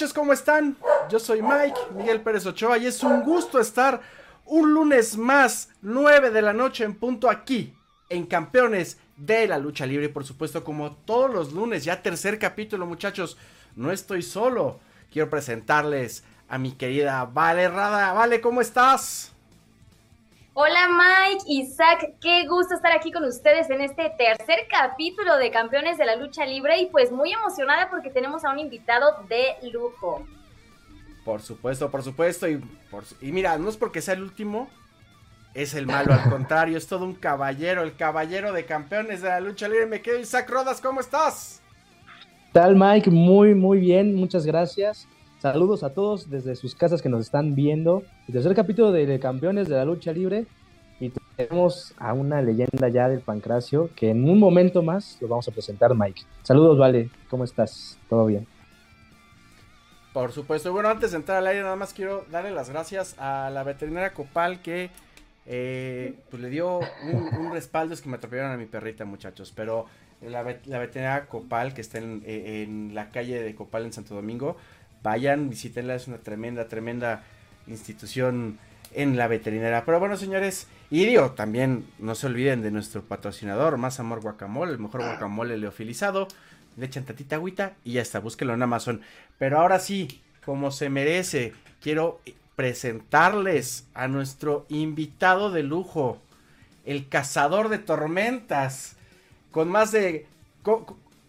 noches, ¿cómo están? Yo soy Mike, Miguel Pérez Ochoa, y es un gusto estar un lunes más, 9 de la noche en punto aquí, en Campeones de la Lucha Libre. Y por supuesto, como todos los lunes, ya tercer capítulo, muchachos, no estoy solo. Quiero presentarles a mi querida Vale Rada. Vale, ¿cómo estás? Hola Mike, Isaac, qué gusto estar aquí con ustedes en este tercer capítulo de Campeones de la Lucha Libre y pues muy emocionada porque tenemos a un invitado de lujo. Por supuesto, por supuesto, y, y mira, no es porque sea el último, es el malo, al contrario, es todo un caballero, el caballero de campeones de la lucha libre. Me quedo Isaac Rodas, ¿cómo estás? tal Mike? Muy, muy bien, muchas gracias. Saludos a todos desde sus casas que nos están viendo. El tercer capítulo de Campeones de la Lucha Libre. Y tenemos a una leyenda ya del Pancracio que en un momento más lo vamos a presentar, Mike. Saludos, Vale. ¿Cómo estás? ¿Todo bien? Por supuesto. Bueno, antes de entrar al aire, nada más quiero darle las gracias a la veterinaria Copal que eh, pues le dio un, respaldo. Es que me atropellaron a mi perrita, muchachos. Pero la, veterinaria Copal, que está en, en la calle de Copal en Santo Domingo, Vayan, visítenla, es una tremenda, tremenda institución en la veterinaria. Pero bueno, señores, y digo, también no se olviden de nuestro patrocinador, Más Amor Guacamole, el mejor guacamole leofilizado. Le echan tatita agüita y ya está, búsquenlo en Amazon. Pero ahora sí, como se merece, quiero presentarles a nuestro invitado de lujo, el cazador de tormentas, con más de...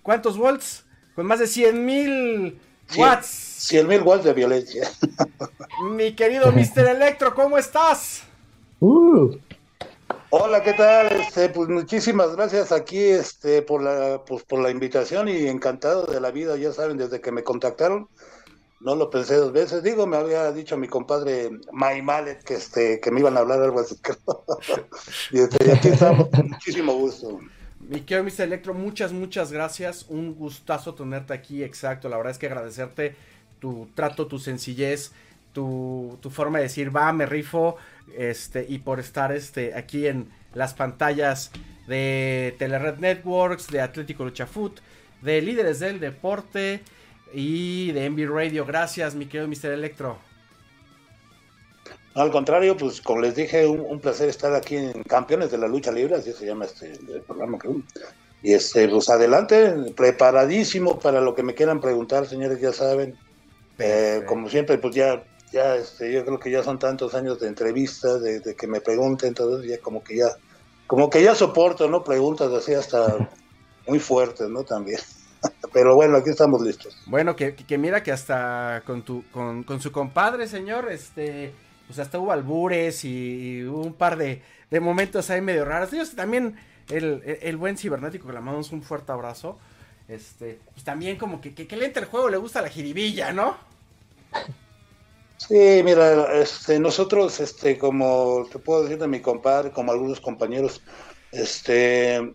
¿Cuántos volts? Con más de 100 mil watts. 100 mil watts de violencia. Mi querido Mr. Electro, ¿cómo estás? Uh. Hola, ¿qué tal? Este, pues muchísimas gracias aquí este, por, la, pues, por la invitación y encantado de la vida, ya saben, desde que me contactaron, no lo pensé dos veces. Digo, me había dicho mi compadre May Mallet que, este, que me iban a hablar algo así. y, este, y aquí estamos, con muchísimo gusto. Mi querido Mr. Electro, muchas, muchas gracias. Un gustazo tenerte aquí, exacto. La verdad es que agradecerte tu trato, tu sencillez, tu, forma de decir, va, me rifo, este, y por estar este, aquí en las pantallas de Telered Networks, de Atlético Lucha Foot, de Líderes del Deporte y de Envy Radio. Gracias, mi querido Mr. Electro. Al contrario, pues como les dije, un, placer estar aquí en Campeones de la Lucha Libre, así se llama este el programa. Y este, pues adelante, preparadísimo para lo que me quieran preguntar, señores, ya saben. Eh, como siempre, pues ya, ya este, yo creo que ya son tantos años de entrevistas, de, que me pregunten, entonces ya como que ya, como que ya soporto, ¿no? Preguntas así hasta muy fuertes, ¿no? También. Pero bueno, aquí estamos listos. Bueno, que, que mira que hasta con tu, con, con su compadre, señor, este pues hasta hubo albures y, hubo un par de, momentos ahí medio raros. Dios, también el, buen cibernético que le mandamos un fuerte abrazo. Este, pues también como que, que, le entra el juego, le gusta la jiribilla, ¿no? Sí, mira, este, nosotros, este, como te puedo decir de mi compadre, como algunos compañeros, este,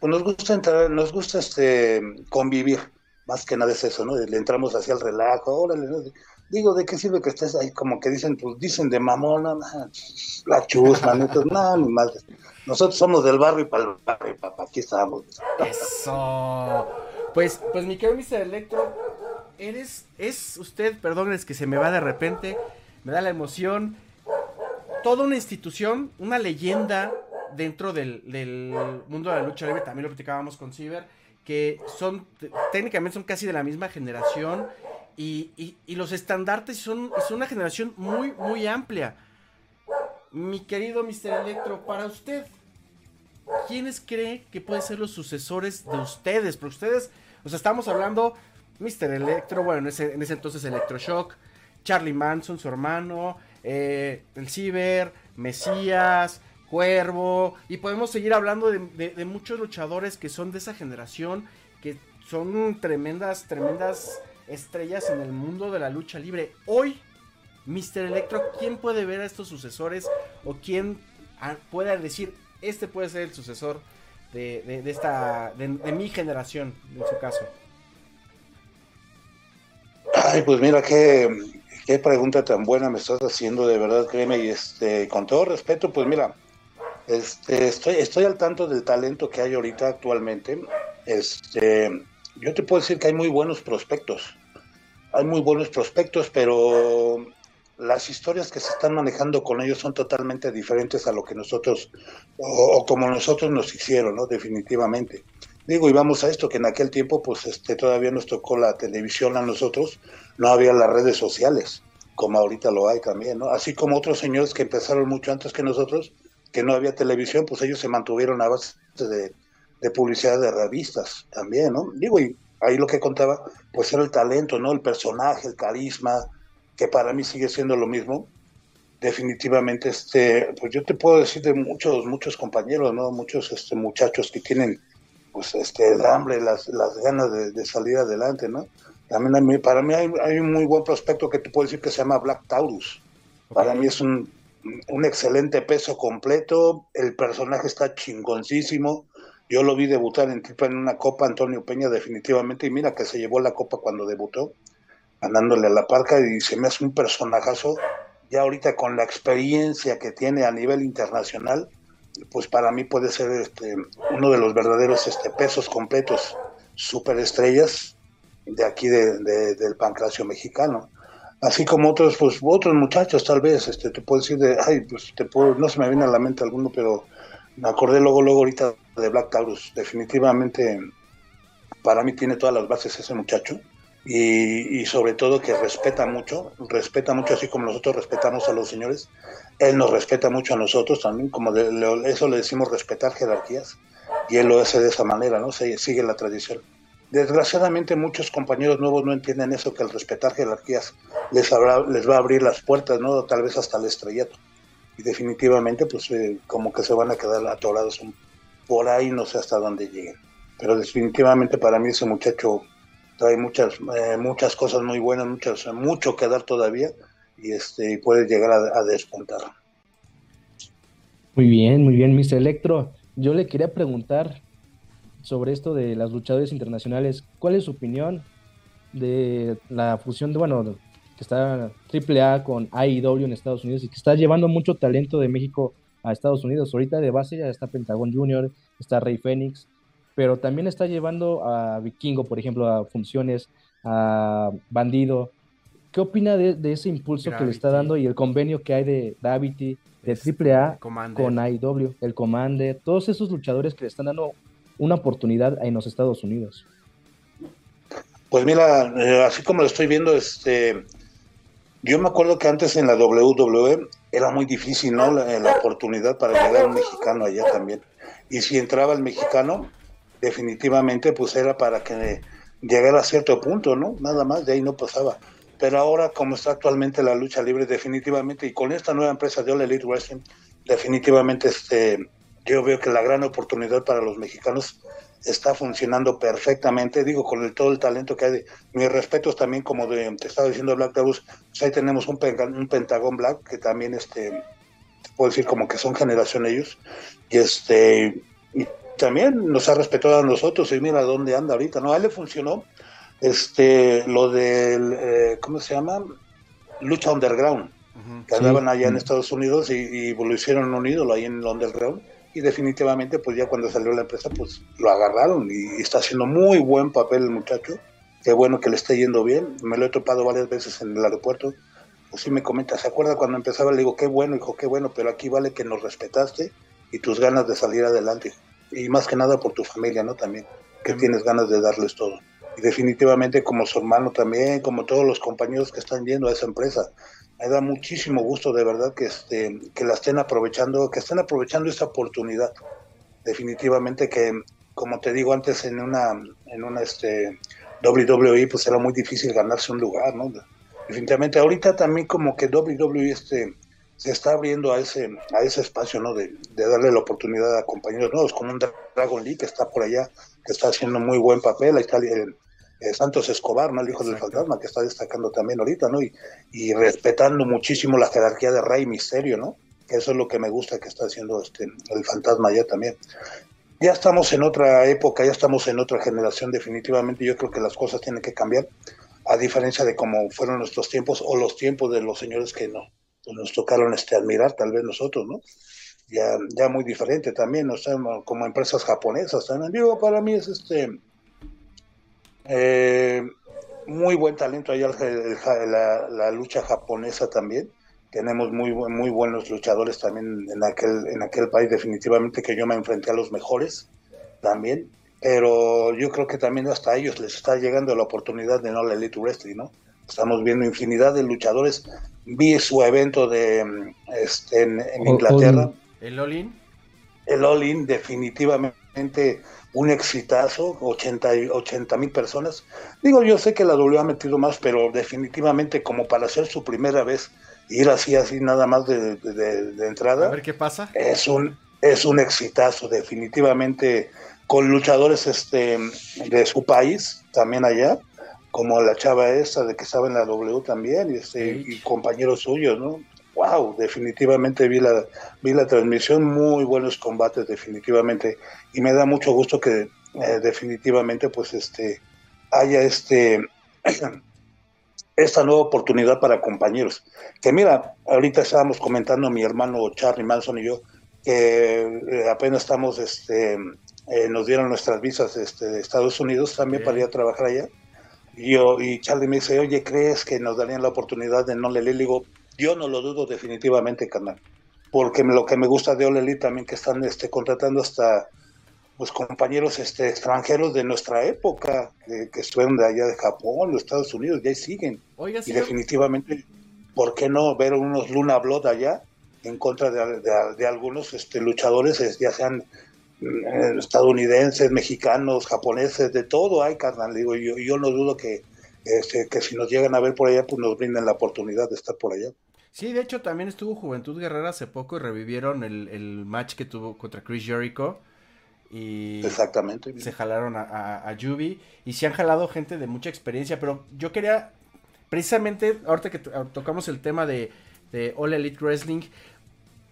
pues nos gusta entrar, nos gusta este convivir, más que nada es eso, ¿no? Le entramos hacia el relajo, órale, ¿no? Digo, ¿de qué sirve que estés ahí? Como que dicen, pues dicen de mamona, la chusma, no, ni más. Nosotros somos del barrio y para el barrio, papá, aquí estamos. Eso. Pues, pues mi querido Mr. Electro, eres, es usted, perdón, es que se me va de repente, me da la emoción. Toda una institución, una leyenda dentro del, del mundo de la lucha libre, también lo platicábamos con Ciber, que son, técnicamente son casi de la misma generación y, los estandartes son, son una generación muy, muy amplia. Mi querido Mr. Electro, para usted, ¿quiénes cree que pueden ser los sucesores de ustedes? Porque ustedes, o sea, estamos hablando Mr. Electro, bueno, en ese, en ese entonces Electroshock, Charlie Manson, su hermano, eh, el Ciber, Mesías, Cuervo, y podemos seguir hablando de, muchos luchadores que son de esa generación, que son tremendas, tremendas estrellas en el mundo de la lucha libre. Hoy, Mr. Electro, ¿quién puede ver a estos sucesores o quién ah, puede decir, este puede ser el sucesor de, esta, de, mi generación, en su caso? Ay, pues mira qué, qué pregunta tan buena me estás haciendo, de verdad, créeme, y este, con todo respeto, pues mira, este, estoy, estoy al tanto del talento que hay ahorita actualmente. Este, yo te puedo decir que hay muy buenos prospectos. Hay muy buenos prospectos, pero las historias que se están manejando con ellos son totalmente diferentes a lo que nosotros, o, como nosotros nos hicieron, ¿no? Definitivamente. Digo, y vamos a esto, que en aquel tiempo, pues este, todavía nos tocó la televisión a nosotros, no había las redes sociales, como ahorita lo hay también, ¿no? Así como otros señores que empezaron mucho antes que nosotros, que no había televisión, pues ellos se mantuvieron a base de, de publicidad de revistas también, ¿no? Digo, y ahí lo que contaba, pues era el talento, ¿no? El personaje, el carisma, que para mí sigue siendo lo mismo. Definitivamente, este, pues yo te puedo decir de muchos, muchos compañeros, ¿no? Muchos este, muchachos que tienen, pues, este, el hambre, las, las ganas de, salir adelante, ¿no? También para mí hay, hay, un muy buen prospecto que te puedo decir que se llama Black Taurus. Para mí es un, un excelente peso completo, el personaje está chingoncísimo, yo lo vi debutar en en una copa, Antonio Peña definitivamente, y mira que se llevó la copa cuando debutó, ganándole a la parca, y se me hace un personajazo, ya ahorita con la experiencia que tiene a nivel internacional, pues para mí puede ser este, uno de los verdaderos este, pesos completos, superestrellas de aquí de, del pancracio mexicano. Así como otros, pues otros muchachos tal vez, este, te puedo decir de, ay, pues te puedo, no se me viene a la mente alguno, pero me acordé luego, luego ahorita de Black Taurus. Definitivamente, para mí tiene todas las bases ese muchacho. Y, sobre todo que respeta mucho, respeta mucho así como nosotros respetamos a los señores, él nos respeta mucho a nosotros también, como eso le decimos respetar jerarquías, y él lo hace de esa manera, ¿no? Sigue la tradición. Desgraciadamente muchos compañeros nuevos no entienden eso, que el respetar jerarquías les, les va a abrir las puertas, ¿no? Tal vez hasta el estrellato y definitivamente pues eh, como que se van a quedar atorados por ahí, no sé hasta dónde lleguen. Pero definitivamente para mí ese muchacho trae muchas eh, muchas cosas muy buenas, muchas, mucho que dar todavía y este puede llegar a, despuntar. Muy bien, muy bien, Mr. Electro. Yo le quería preguntar sobre esto de las luchadores internacionales. ¿Cuál es su opinión de la fusión de, bueno, que está AAA con AEW en Estados Unidos y que está llevando mucho talento de México a Estados Unidos. Ahorita de base ya está Pentagon Junior, está Rey Fénix, pero también está llevando a Vikingo, por ejemplo, a funciones, a Bandido. ¿Qué opina de, ese impulso que le está dando y el convenio que hay de Davity, de AAA con AEW, el Commander, todos esos luchadores que le están dando una oportunidad en los Estados Unidos? Pues mira, eh, así como lo estoy viendo, este, yo me acuerdo que antes en la WWE era muy difícil, ¿no? La, oportunidad para llegar un mexicano allá también. Y si entraba el mexicano, definitivamente pues era para que llegara a cierto punto, ¿no? Nada más, de ahí no pasaba. Pero ahora, como está actualmente la lucha libre, definitivamente, y con esta nueva empresa de All Elite Wrestling, definitivamente este, yo veo que la gran oportunidad para los mexicanos está funcionando perfectamente, digo, con el, todo el talento que hay. Mis respetos también, como de, te estaba diciendo Black Taurus, pues ahí tenemos un, un Pentagón Black, que también, este, puedo decir como que son generación ellos, y este, y también nos ha respetado a nosotros, y mira dónde anda ahorita, ¿no? A él le funcionó, este, lo del, eh, ¿cómo se llama? Lucha Underground, que andaban allá en Estados Unidos y, y, lo hicieron un ídolo ahí en el Underground y definitivamente pues ya cuando salió la empresa pues lo agarraron y, está haciendo muy buen papel el muchacho. Qué bueno que le esté yendo bien. Me lo he topado varias veces en el aeropuerto. Pues sí me comenta, ¿se acuerda cuando empezaba? Le digo, qué bueno, hijo, qué bueno, pero aquí vale que nos respetaste y tus ganas de salir adelante. Y más que nada por tu familia, ¿no? También, que tienes ganas de darles todo. Y definitivamente como su hermano también, como todos los compañeros que están yendo a esa empresa, me da muchísimo gusto de verdad que este que la estén aprovechando que estén aprovechando esta oportunidad. Definitivamente que como te digo antes en una en una este WWE pues era muy difícil ganarse un lugar no definitivamente ahorita también como que WWE este se está abriendo a ese a ese espacio no de, darle la oportunidad a compañeros nuevos como un Dragon League que está por allá que está haciendo muy buen papel. Ahí está el, eh, Santos Escobar, ¿no? El hijo del fantasma, que está destacando también ahorita, ¿no? Y, y, respetando muchísimo la jerarquía de Rey Misterio, ¿no? Que eso es lo que me gusta que está haciendo este, el fantasma ya también. Ya estamos en otra época, ya estamos en otra generación, definitivamente. Yo creo que las cosas tienen que cambiar, a diferencia de cómo fueron nuestros tiempos o los tiempos de los señores que no pues nos tocaron este, admirar, tal vez nosotros, ¿no? Ya, ya muy diferente también, ¿no? como empresas japonesas también. Digo, para mí es este eh, muy buen talento allá la, la, lucha japonesa también. Tenemos muy, muy buenos luchadores también en aquel, en aquel país, definitivamente que yo me enfrenté a los mejores también. Pero yo creo que también hasta a ellos les está llegando la oportunidad de no la Elite Wrestling, ¿no? Estamos viendo infinidad de luchadores. Vi su evento de este, en, Inglaterra. ¿El Olin? El Olin, definitivamente un exitazo, 80 mil personas. Digo, yo sé que la W ha metido más, pero definitivamente como para hacer su primera vez, ir así, así nada más de, de, entrada. A ver qué pasa. Es un, es un exitazo, definitivamente, con luchadores este, de su país, también allá, como la chava esa de que estaba en la W también, y, este, y compañeros suyos, ¿no? Wow, definitivamente vi la, vi la transmisión, muy buenos combates definitivamente, y me da mucho gusto que eh, definitivamente pues este haya este esta nueva oportunidad para compañeros. Que mira, ahorita estábamos comentando mi hermano Charlie Manson y yo que eh, apenas estamos este eh, nos dieron nuestras visas este, de Estados Unidos también para ir a trabajar allá. Y yo y Charlie me dice, "Oye, ¿crees que nos darían la oportunidad de no le Le digo, yo no lo dudo definitivamente, carnal. Porque lo que me gusta de Oleli también que están este, contratando hasta pues compañeros este, extranjeros de nuestra época, que, que estuvieron de allá de Japón, los Estados Unidos, ya siguen. y definitivamente, ¿por qué no ver unos Luna Blood allá en contra de, algunos este, luchadores, ya sean mm, estadounidenses, mexicanos, japoneses, de todo hay, carnal. Digo, yo, yo no dudo que, este, que si nos llegan a ver por allá, pues nos brinden la oportunidad de estar por allá. Sí, de hecho también estuvo Juventud Guerrera hace poco y revivieron el, el match que tuvo contra Chris Jericho. Y Exactamente. se jalaron a, a, Yubi. Y se han jalado gente de mucha experiencia. Pero yo quería, precisamente, ahorita que tocamos el tema de, de All Elite Wrestling.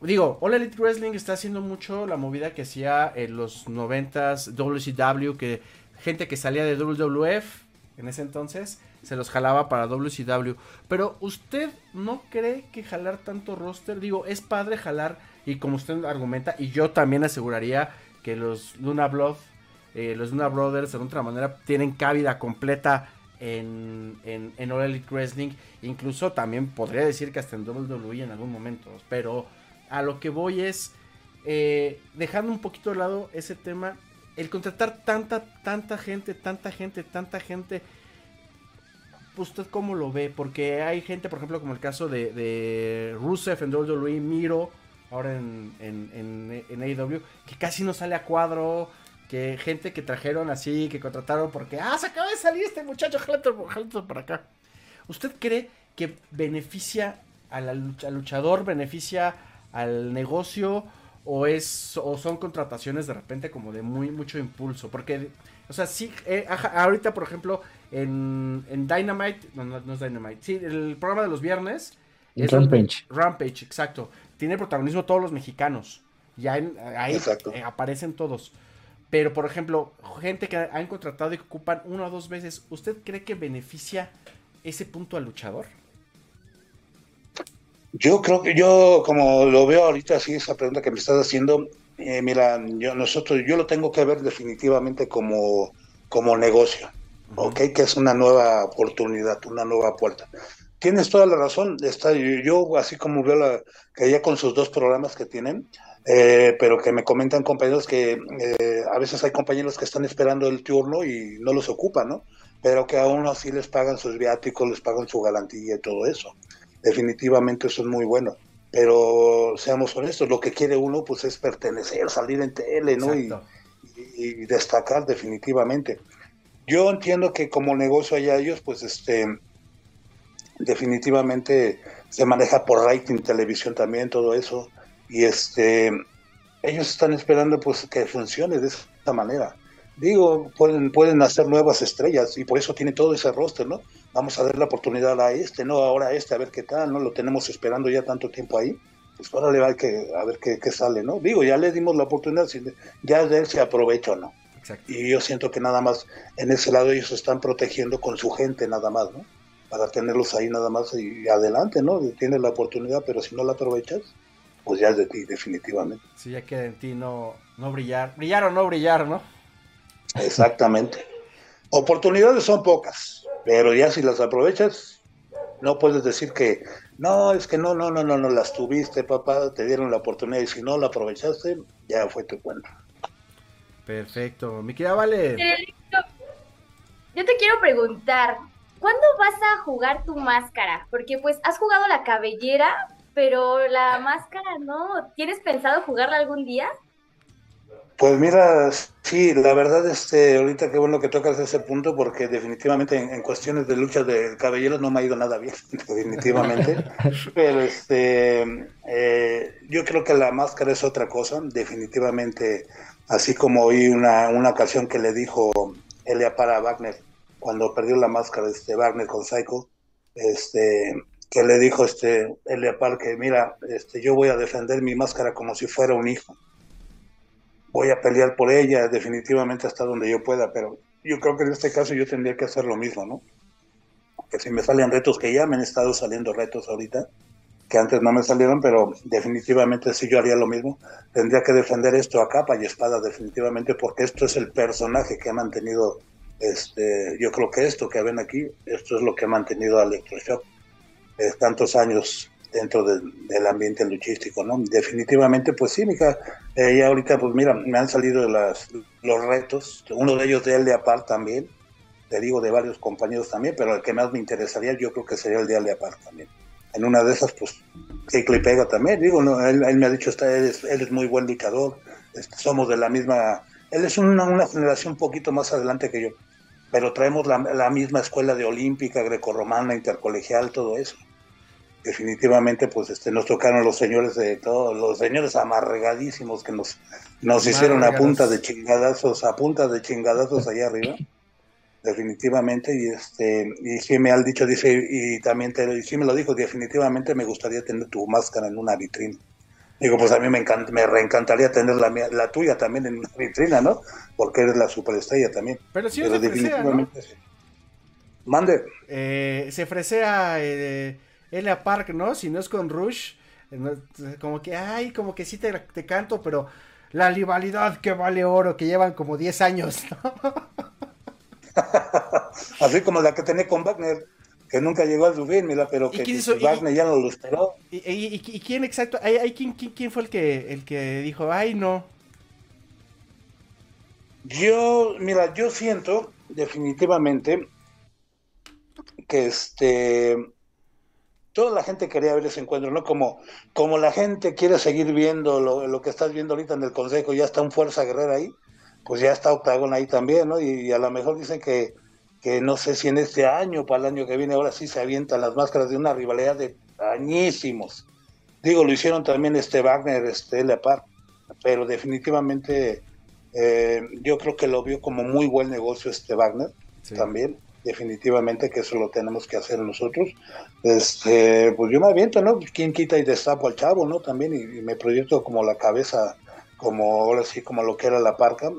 Digo, All Elite Wrestling está haciendo mucho la movida que hacía en los 90s WCW. Que gente que salía de WWF en ese entonces se los jalaba para WCW. Pero usted no cree que jalar tanto roster, digo, es padre jalar y como usted argumenta, y yo también aseguraría que los Luna Blood, eh, los Luna Brothers de otra manera tienen cabida completa en, en, en All Elite Wrestling. Incluso también podría decir que hasta en WWE en algún momento. Pero a lo que voy es, eh, dejando un poquito de lado ese tema, el contratar tanta, tanta gente, tanta gente, tanta gente ¿usted cómo lo ve? Porque hay gente, por ejemplo, como el caso de, Rusev en WWE, Miro, ahora en, en, en, AEW, que casi no sale a cuadro, que gente que trajeron así, que contrataron porque, ah, se acaba de salir este muchacho, jalando para acá. ¿Usted cree que beneficia al luchador, beneficia al negocio o es o son contrataciones de repente como de muy mucho impulso? Porque, o sea, sí, eh, ahorita por ejemplo en, en Dynamite, no, no, es Dynamite, sí, el programa de los viernes. Es Rampage. Rampage, exacto. Tiene protagonismo todos los mexicanos. Ya ahí eh, aparecen todos. Pero, por ejemplo, gente que han contratado y que ocupan una o dos veces, ¿usted cree que beneficia ese punto al luchador? Yo creo que yo, como lo veo ahorita, así, esa pregunta que me estás haciendo, eh, mira, yo, nosotros, yo lo tengo que ver definitivamente como, como negocio. ¿ok? Que es una nueva oportunidad, una nueva puerta. Tienes toda la razón, está, yo así como veo la, que ya con sus dos programas que tienen, eh, pero que me comentan compañeros que eh, a veces hay compañeros que están esperando el turno y no los ocupan, ¿no? Pero que aún así les pagan sus viáticos, les pagan su galantía y todo eso. Definitivamente eso es muy bueno. Pero seamos honestos, lo que quiere uno pues es pertenecer, salir en tele, ¿no? y, destacar definitivamente. Yo entiendo que como negocio allá ellos, pues este, definitivamente se maneja por rating, televisión también, todo eso. Y este, ellos están esperando pues que funcione de esa manera. Digo, pueden, pueden hacer nuevas estrellas y por eso tiene todo ese roster, ¿no? Vamos a dar la oportunidad a este, ¿no? Ahora a este, a ver qué tal, ¿no? Lo tenemos esperando ya tanto tiempo ahí. Pues ahora le va a, que, a ver qué, qué sale, ¿no? Digo, ya le dimos la oportunidad, ya de él se aprovecha o no. Y yo siento que nada más en ese lado ellos están protegiendo con su gente nada más, ¿no? Para tenerlos ahí nada más y adelante, ¿no? Tienes la oportunidad, pero si no la aprovechas, pues ya es de ti, definitivamente. Sí, ya queda en ti no, no brillar. Brillar o no brillar, ¿no? Exactamente. Oportunidades son pocas. Pero ya si las aprovechas, no puedes decir que no, es que no, no, no, no, no las tuviste, papá, te dieron la oportunidad y si no la aprovechaste, ya fue tu cuenta. Perfecto, mi querida Vale. Yo te quiero preguntar, ¿cuándo vas a jugar tu máscara? Porque pues has jugado la cabellera, pero la máscara no. ¿Tienes pensado jugarla algún día? Pues mira, sí, la verdad, este, ahorita qué bueno que tocas ese punto, porque definitivamente en, cuestiones de lucha de cabelleros no me ha ido nada bien, definitivamente. Pero este, eh, yo creo que la máscara es otra cosa, definitivamente, así como oí una, una ocasión que le dijo Elia para Wagner, cuando perdió la máscara, este, Wagner con Psycho, este, que le dijo este, Elia Par que, mira, este, yo voy a defender mi máscara como si fuera un hijo voy a pelear por ella definitivamente hasta donde yo pueda, pero yo creo que en este caso yo tendría que hacer lo mismo, ¿no? Que si me salen retos, que ya me han estado saliendo retos ahorita, que antes no me salieron, pero definitivamente si yo haría lo mismo. Tendría que defender esto a capa y espada definitivamente, porque esto es el personaje que ha mantenido, este, yo creo que esto que ven aquí, esto es lo que ha mantenido a Electroshock eh, tantos años dentro del ambiente luchístico, ¿no? Definitivamente, pues sí, mija, eh, ya ahorita, pues mira, me han salido las, los retos, uno de ellos de Aldeapar también, te digo de varios compañeros también, pero el que más me interesaría yo creo que sería el de Aldeapar también. En una de esas, pues, le pega también, digo, no, él, me ha dicho, está, él, es, muy buen luchador, somos de la misma, él es una, una generación un poquito más adelante que yo, pero traemos la misma escuela de olímpica, grecorromana, intercolegial, todo eso definitivamente pues este nos tocaron los señores de todos los señores amarregadísimos que nos nos hicieron a punta de chingadazos a punta de chingadazos allá arriba. Definitivamente y este y sí me ha dicho dice y también te y sí me lo dijo definitivamente me gustaría tener tu máscara en una vitrina. Digo pues a mí me encanta me reencantaría tener la la tuya también en una vitrina no porque eres la superestrella también. Pero sí definitivamente mande. Eh, se fresea eh, Elia Park, ¿no? Si no es con Rush, eh, como que, ay, como que sí te, te canto, pero la rivalidad que vale oro, que llevan como 10 años, ¿no? Así como la que tenía con Wagner, que nunca llegó al subir, mira, pero que Wagner ya no lo esperó. ¿Y, quién exacto? ¿Hay, quién, quién, fue el que, el que dijo, ay, no? Yo, mira, yo siento definitivamente que este toda la gente quería ver ese encuentro, ¿no? Como, como la gente quiere seguir viendo lo, que estás viendo ahorita en el Consejo, ya está un Fuerza Guerrera ahí, pues ya está Octagon ahí también, ¿no? Y, a lo mejor dicen que, que no sé si en este año, o para el año que viene, ahora sí se avientan las máscaras de una rivalidad de añísimos. Digo, lo hicieron también este Wagner, este Lepar, pero definitivamente eh, yo creo que lo vio como muy buen negocio este Wagner también definitivamente que eso lo tenemos que hacer nosotros. Este, pues yo me aviento, ¿no? ¿Quién quita y destapo al chavo, ¿no? También y, me proyecto como la cabeza, como ahora sí, como lo que era la parca,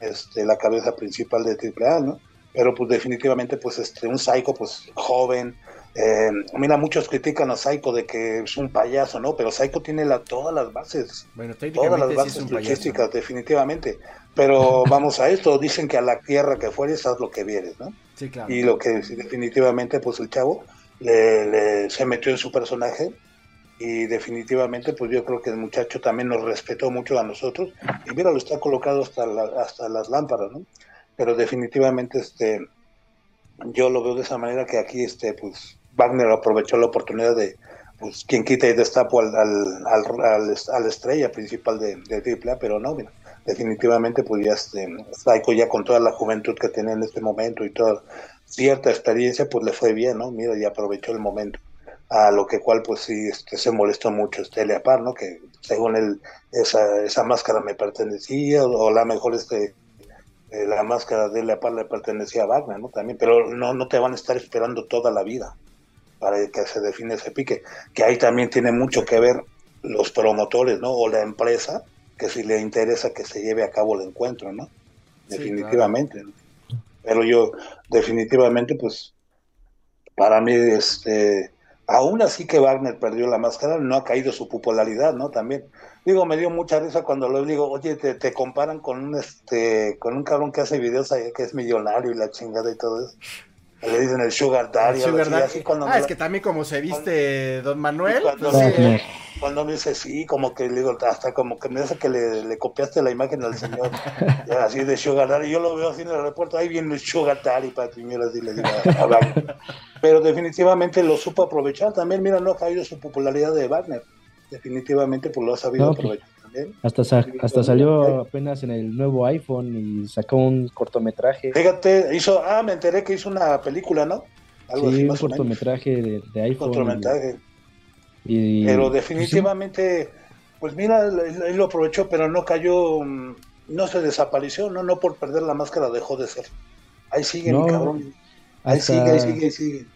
este, la cabeza principal de AAA, ¿no? Pero pues definitivamente, pues este, un psycho, pues joven, eh, mira, muchos critican a Psycho de que es un payaso, ¿no? Pero Psycho tiene la, todas las bases. Bueno, todas las bases luchísticas, definitivamente. Pero vamos a esto, dicen que a la tierra que fueres, haz lo que vieres, ¿no? Sí, claro. Y lo que definitivamente, pues el chavo le, se metió en su personaje y definitivamente, pues yo creo que el muchacho también nos respetó mucho a nosotros. Y mira, lo está colocado hasta, hasta las lámparas, ¿no? Pero definitivamente, este, yo lo veo de esa manera que aquí, este, pues Wagner aprovechó la oportunidad de, pues, quien quita y destapo al, al, al, al estrella principal de, de pero no, mira, definitivamente, ya este, Psycho ya con toda la juventud que tiene en este momento y toda cierta experiencia, pues le fue bien, ¿no? Mira, y aprovechó el momento. A lo que cual, pues sí, este, se molestó mucho este Leapar, ¿no? Que según él, esa, esa máscara me pertenecía, o, la mejor este eh, la máscara de Leapar le pertenecía a Wagner, ¿no? También, pero no, no te van a estar esperando toda la vida para que se define ese pique, que ahí también tiene mucho que ver los promotores, ¿no? O la empresa, que si le interesa que se lleve a cabo el encuentro, ¿no? Definitivamente. Pero yo, definitivamente, pues, para mí, este, aún así que Wagner perdió la máscara, no ha caído su popularidad, ¿no? También. Digo, me dio mucha risa cuando lo digo, oye, te, te comparan con un, este, con un cabrón que hace videos ahí, que es millonario y la chingada y todo eso le dicen el Sugar Daddy. Sugar así, Daddy. así cuando ah, me es la- que también como se viste Don Manuel. cuando, pues, me, cuando me dice sí, como que le digo, hasta como que me hace que le, le copiaste la imagen al señor, así de Sugar Daddy. Yo lo veo así en el aeropuerto, ahí viene el Sugar Daddy para primero así le digo. Pero definitivamente lo supo aprovechar también. Mira, no ha caído su popularidad de Wagner. Definitivamente, pues lo ha sabido pues, aprovechar también. Hasta, sa- hasta salió apenas en el nuevo iPhone y sacó un cortometraje. Fíjate, hizo, ah, me enteré que hizo una película, ¿no? Algo Sí, así, un cortometraje de, de iPhone. Cortometraje. y- y- Pero pues, definitivamente, pues mira, él, lo aprovechó, pero no cayó, mm, no se desapareció, no, no por perder la máscara dejó de ser. Ahí sigue, No, mi cabrón. Ahí hasta- sigue, ahí sigue, ahí sigue.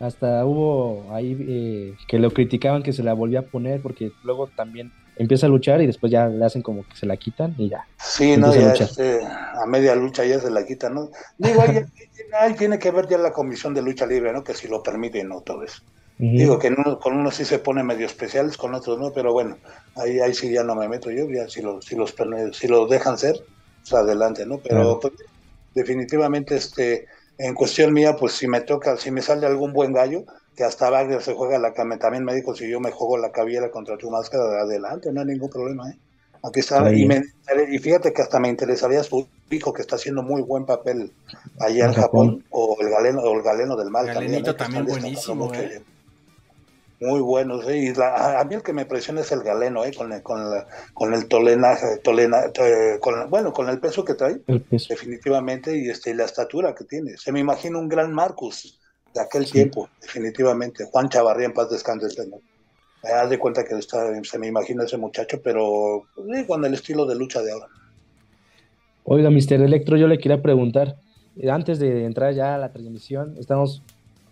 Hasta hubo ahí eh, que lo criticaban que se la volvía a poner porque luego también empieza a luchar y después ya le hacen como que se la quitan y ya. Sí, no, a este, a media lucha ya se la quita, ¿no? Digo, ahí, ahí tiene que ver ya la comisión de lucha libre, ¿no? Que si lo permite, no todo eso. Digo que uno- con unos sí se pone medio especiales, con otros no, pero bueno, ahí, ahí sí ya no me meto yo, ya si, lo, si, los, si lo dejan ser, pues adelante, ¿no? Pero pues, definitivamente, este, en cuestión mía, pues si me toca, si me sale algún buen gallo, que hasta Wagner se juega la cama, también me dijo, si yo me juego la cabiera contra tu máscara, adelante, no hay ningún problema, ¿eh? Aquí está, y, me- y fíjate que hasta me interesaría su hijo que está haciendo muy buen papel allá en Japón, Japón. o el galeno, o el galeno del mal Galenito también, ¿eh? también buenísimo, mucho, muy bueno, sí. Y la- a- a mí el que me presiona es el galeno, ¿eh? Con el, con la- con el tolenaje, tolena, eh, con, bueno, con el peso que trae, peso. definitivamente, y este, y la estatura que tiene. Se me imagina un gran Marcus de aquel Sí. tiempo, definitivamente. Juan Chavarría, en paz descanse el señor. Me das de cuenta que está, se me imagina ese muchacho, pero con el estilo de lucha de ahora. Oiga, Mr. Electro, yo le quería preguntar, eh, antes de entrar ya a la transmisión, estamos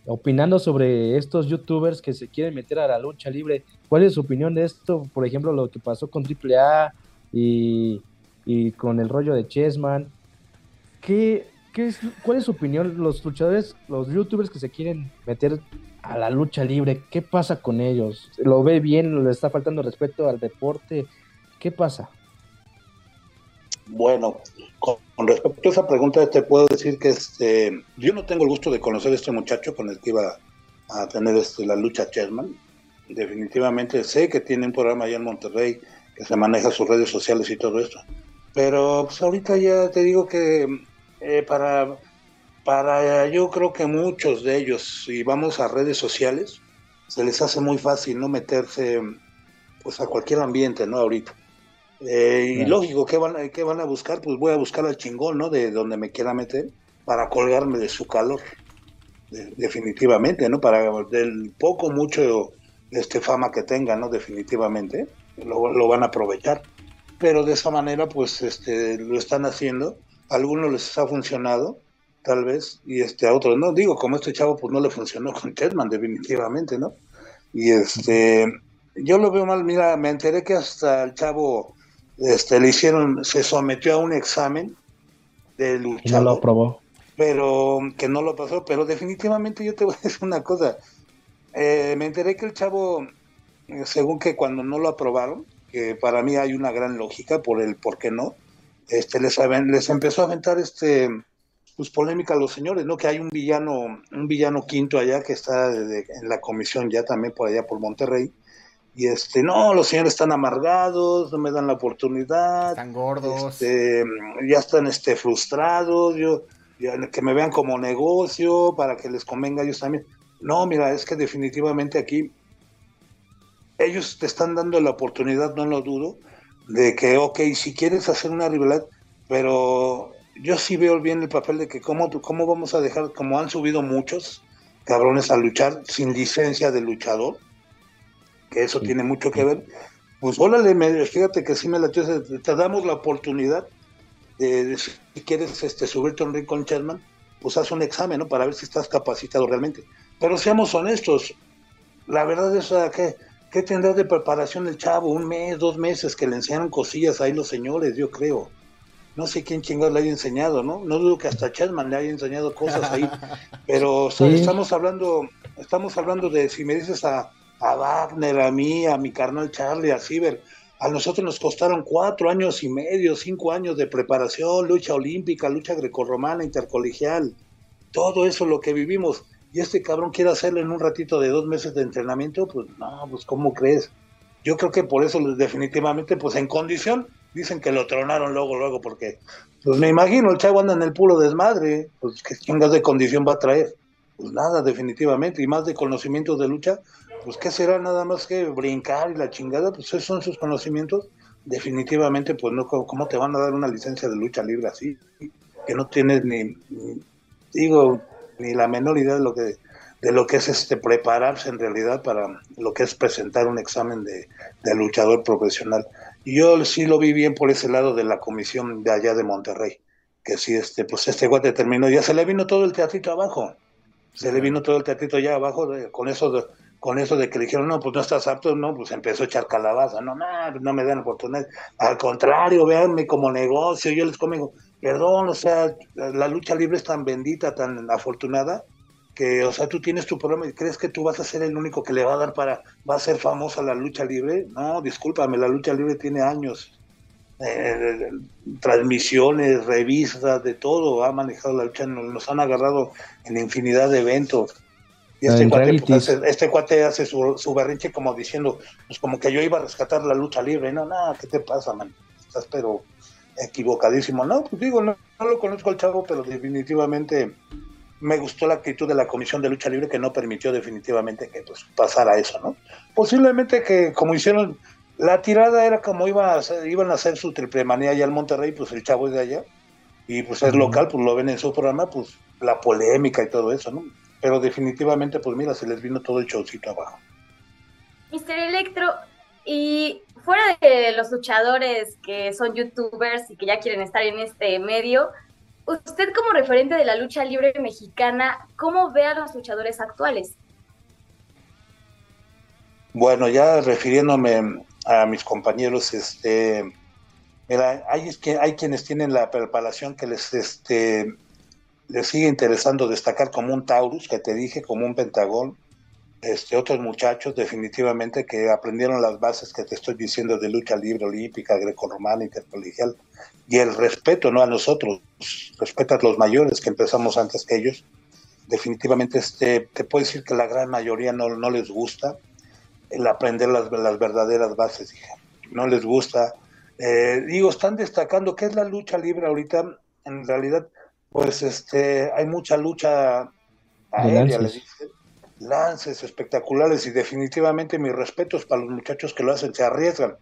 opinando sobre estos youtubers que se quieren meter a la lucha libre. ¿Cuál es su opinión de esto? Por ejemplo, lo que pasó con AAA y, y con el rollo de Chessman. ¿Qué, qué es, ¿Cuál es su opinión? Los luchadores, los youtubers que se quieren meter a la lucha libre, ¿qué pasa con ellos? ¿Lo ve bien? ¿Le está faltando respeto al deporte? ¿Qué pasa? Bueno, con, con respecto a esa pregunta, te puedo decir que este, yo no tengo el gusto de conocer a este muchacho con el que iba a tener este, la lucha Chessman. Definitivamente sé que tiene un programa allá en Monterrey que se maneja sus redes sociales y todo esto. Pero pues ahorita ya te digo que eh, para, para yo creo que muchos de ellos, si vamos a redes sociales, se les hace muy fácil no meterse pues a cualquier ambiente, ¿no? Ahorita. Eh, y lógico, ¿qué van, a- ¿qué van a buscar? Pues voy a buscar al chingón, ¿no? De donde me quiera meter para colgarme de su calor. De- definitivamente, ¿no? Para del poco, mucho este fama que tenga, ¿no? Definitivamente, lo, lo van a aprovechar. Pero de esa manera, pues, este, lo están haciendo. A algunos les ha funcionado, tal vez, y este, a otros no. Digo, como este chavo, pues no le funcionó con Chessman, definitivamente, ¿no? Y este, yo lo veo mal, mira, me enteré que hasta el chavo este, le hicieron, se sometió a un examen de Y no lo aprobó. pero que no lo pasó, pero definitivamente yo te voy a decir una cosa, Eh, me enteré que el chavo, según que cuando no lo aprobaron, que para mí hay una gran lógica por el por qué no, este, les, les empezó a aventar este pues polémica a los señores, ¿no? Que hay un villano, un villano quinto allá que está de- de- en la comisión ya también por allá por Monterrey. Y este, no, los señores están amargados, no me dan la oportunidad, Están gordos. este, ya están este, frustrados, yo, ya, que me vean como negocio para que les convenga a ellos también. No, mira, es que definitivamente aquí ellos te están dando la oportunidad, no lo dudo, de que, ok, si quieres hacer una rivalidad, pero yo sí veo bien el papel de que cómo, cómo vamos a dejar, como han subido muchos cabrones a luchar sin licencia de luchador, que eso tiene mucho que ver, pues órale, me- fíjate que sí me la te, damos la oportunidad de, si quieres este, subirte a un ring con Chessman, pues haz un examen, ¿no? Para ver si estás capacitado realmente. Pero seamos honestos, la verdad es que ¿qué tendrá de preparación el chavo? Un mes, dos meses que le enseñaron cosillas ahí los señores, yo creo. No sé quién chingados le haya enseñado, ¿no? No dudo que hasta Chessman le haya enseñado cosas ahí. Pero Sí. estamos hablando, estamos hablando de si me dices a, a Wagner, a mí, a mi carnal Charlie, a Ciber, a nosotros nos costaron cuatro años y medio, cinco años de preparación, lucha olímpica, lucha grecorromana, intercolegial, todo eso lo que vivimos. Y este cabrón quiere hacerlo en un ratito de dos meses de entrenamiento, pues no, pues ¿cómo crees? Yo creo que por eso definitivamente, pues en condición, dicen que lo tronaron luego, luego, porque, pues me imagino, el chavo anda en el puro desmadre, pues qué chingas de condición va a traer. Pues nada, definitivamente, y más de conocimientos de lucha, pues qué será nada más que brincar y la chingada, pues esos son sus conocimientos, definitivamente, pues no, ¿cómo te van a dar una licencia de lucha libre así? Que no tienes ni, digo, ni la menor idea de lo que de lo que es este prepararse en realidad para lo que es presentar un examen de, de luchador profesional. Y yo sí lo vi bien por ese lado de la comisión de allá de Monterrey, que sí, este, pues este guate terminó, ya se le vino todo el teatrito abajo, se le vino todo el teatrito ya abajo, con eso de, con eso de que le dijeron, no, pues no estás apto, no, pues empezó a echar calabaza, no, no, no me dan oportunidad. Al contrario, véanme como negocio, yo les comento, perdón, o sea, la lucha libre es tan bendita, tan afortunada, que, o sea, tú tienes tu problema y crees que tú vas a ser el único que le va a dar para, va a ser famosa la lucha libre. No, discúlpame, la lucha libre tiene años. Eh, transmisiones, revistas, de todo ha manejado la lucha, nos han agarrado en infinidad de eventos. Y este, cuate, pues, hace, este cuate, hace, su, su, berrinche como diciendo, pues como que yo iba a rescatar la lucha libre. No, no, ¿qué te pasa, man? Estás pero equivocadísimo. No, pues digo, no, no lo conozco al chavo, pero definitivamente me gustó la actitud de la Comisión de Lucha Libre que no permitió definitivamente que pues, pasara eso, ¿no? Posiblemente que como hicieron, la tirada era como iban a hacer, iban a hacer su triple manía allá al Monterrey, pues el chavo es de allá, y pues es local, pues lo ven en su programa, pues la polémica y todo eso, ¿no? Pero definitivamente, pues mira, se les vino todo el showcito abajo. Mister Electro, y fuera de los luchadores que son youtubers y que ya quieren estar en este medio, usted como referente de la lucha libre mexicana, ¿cómo ve a los luchadores actuales? Bueno, ya refiriéndome a mis compañeros, este, mira, hay, hay quienes tienen la preparación que les, este, les sigue interesando destacar como un Taurus, que te dije, como un Pentagón, este, otros muchachos definitivamente que aprendieron las bases que te estoy diciendo de lucha libre olímpica, grecorromana, intercolegial, y el respeto no a nosotros, respeto a los mayores que empezamos antes que ellos. Definitivamente este, te puedo decir que la gran mayoría no, no les gusta el aprender las, las verdaderas bases, no les gusta. Eh, digo, están destacando qué es la lucha libre ahorita, en realidad, pues este, hay mucha lucha aérea, les dicen lances espectaculares y definitivamente mis respetos para los muchachos que lo hacen, se arriesgan.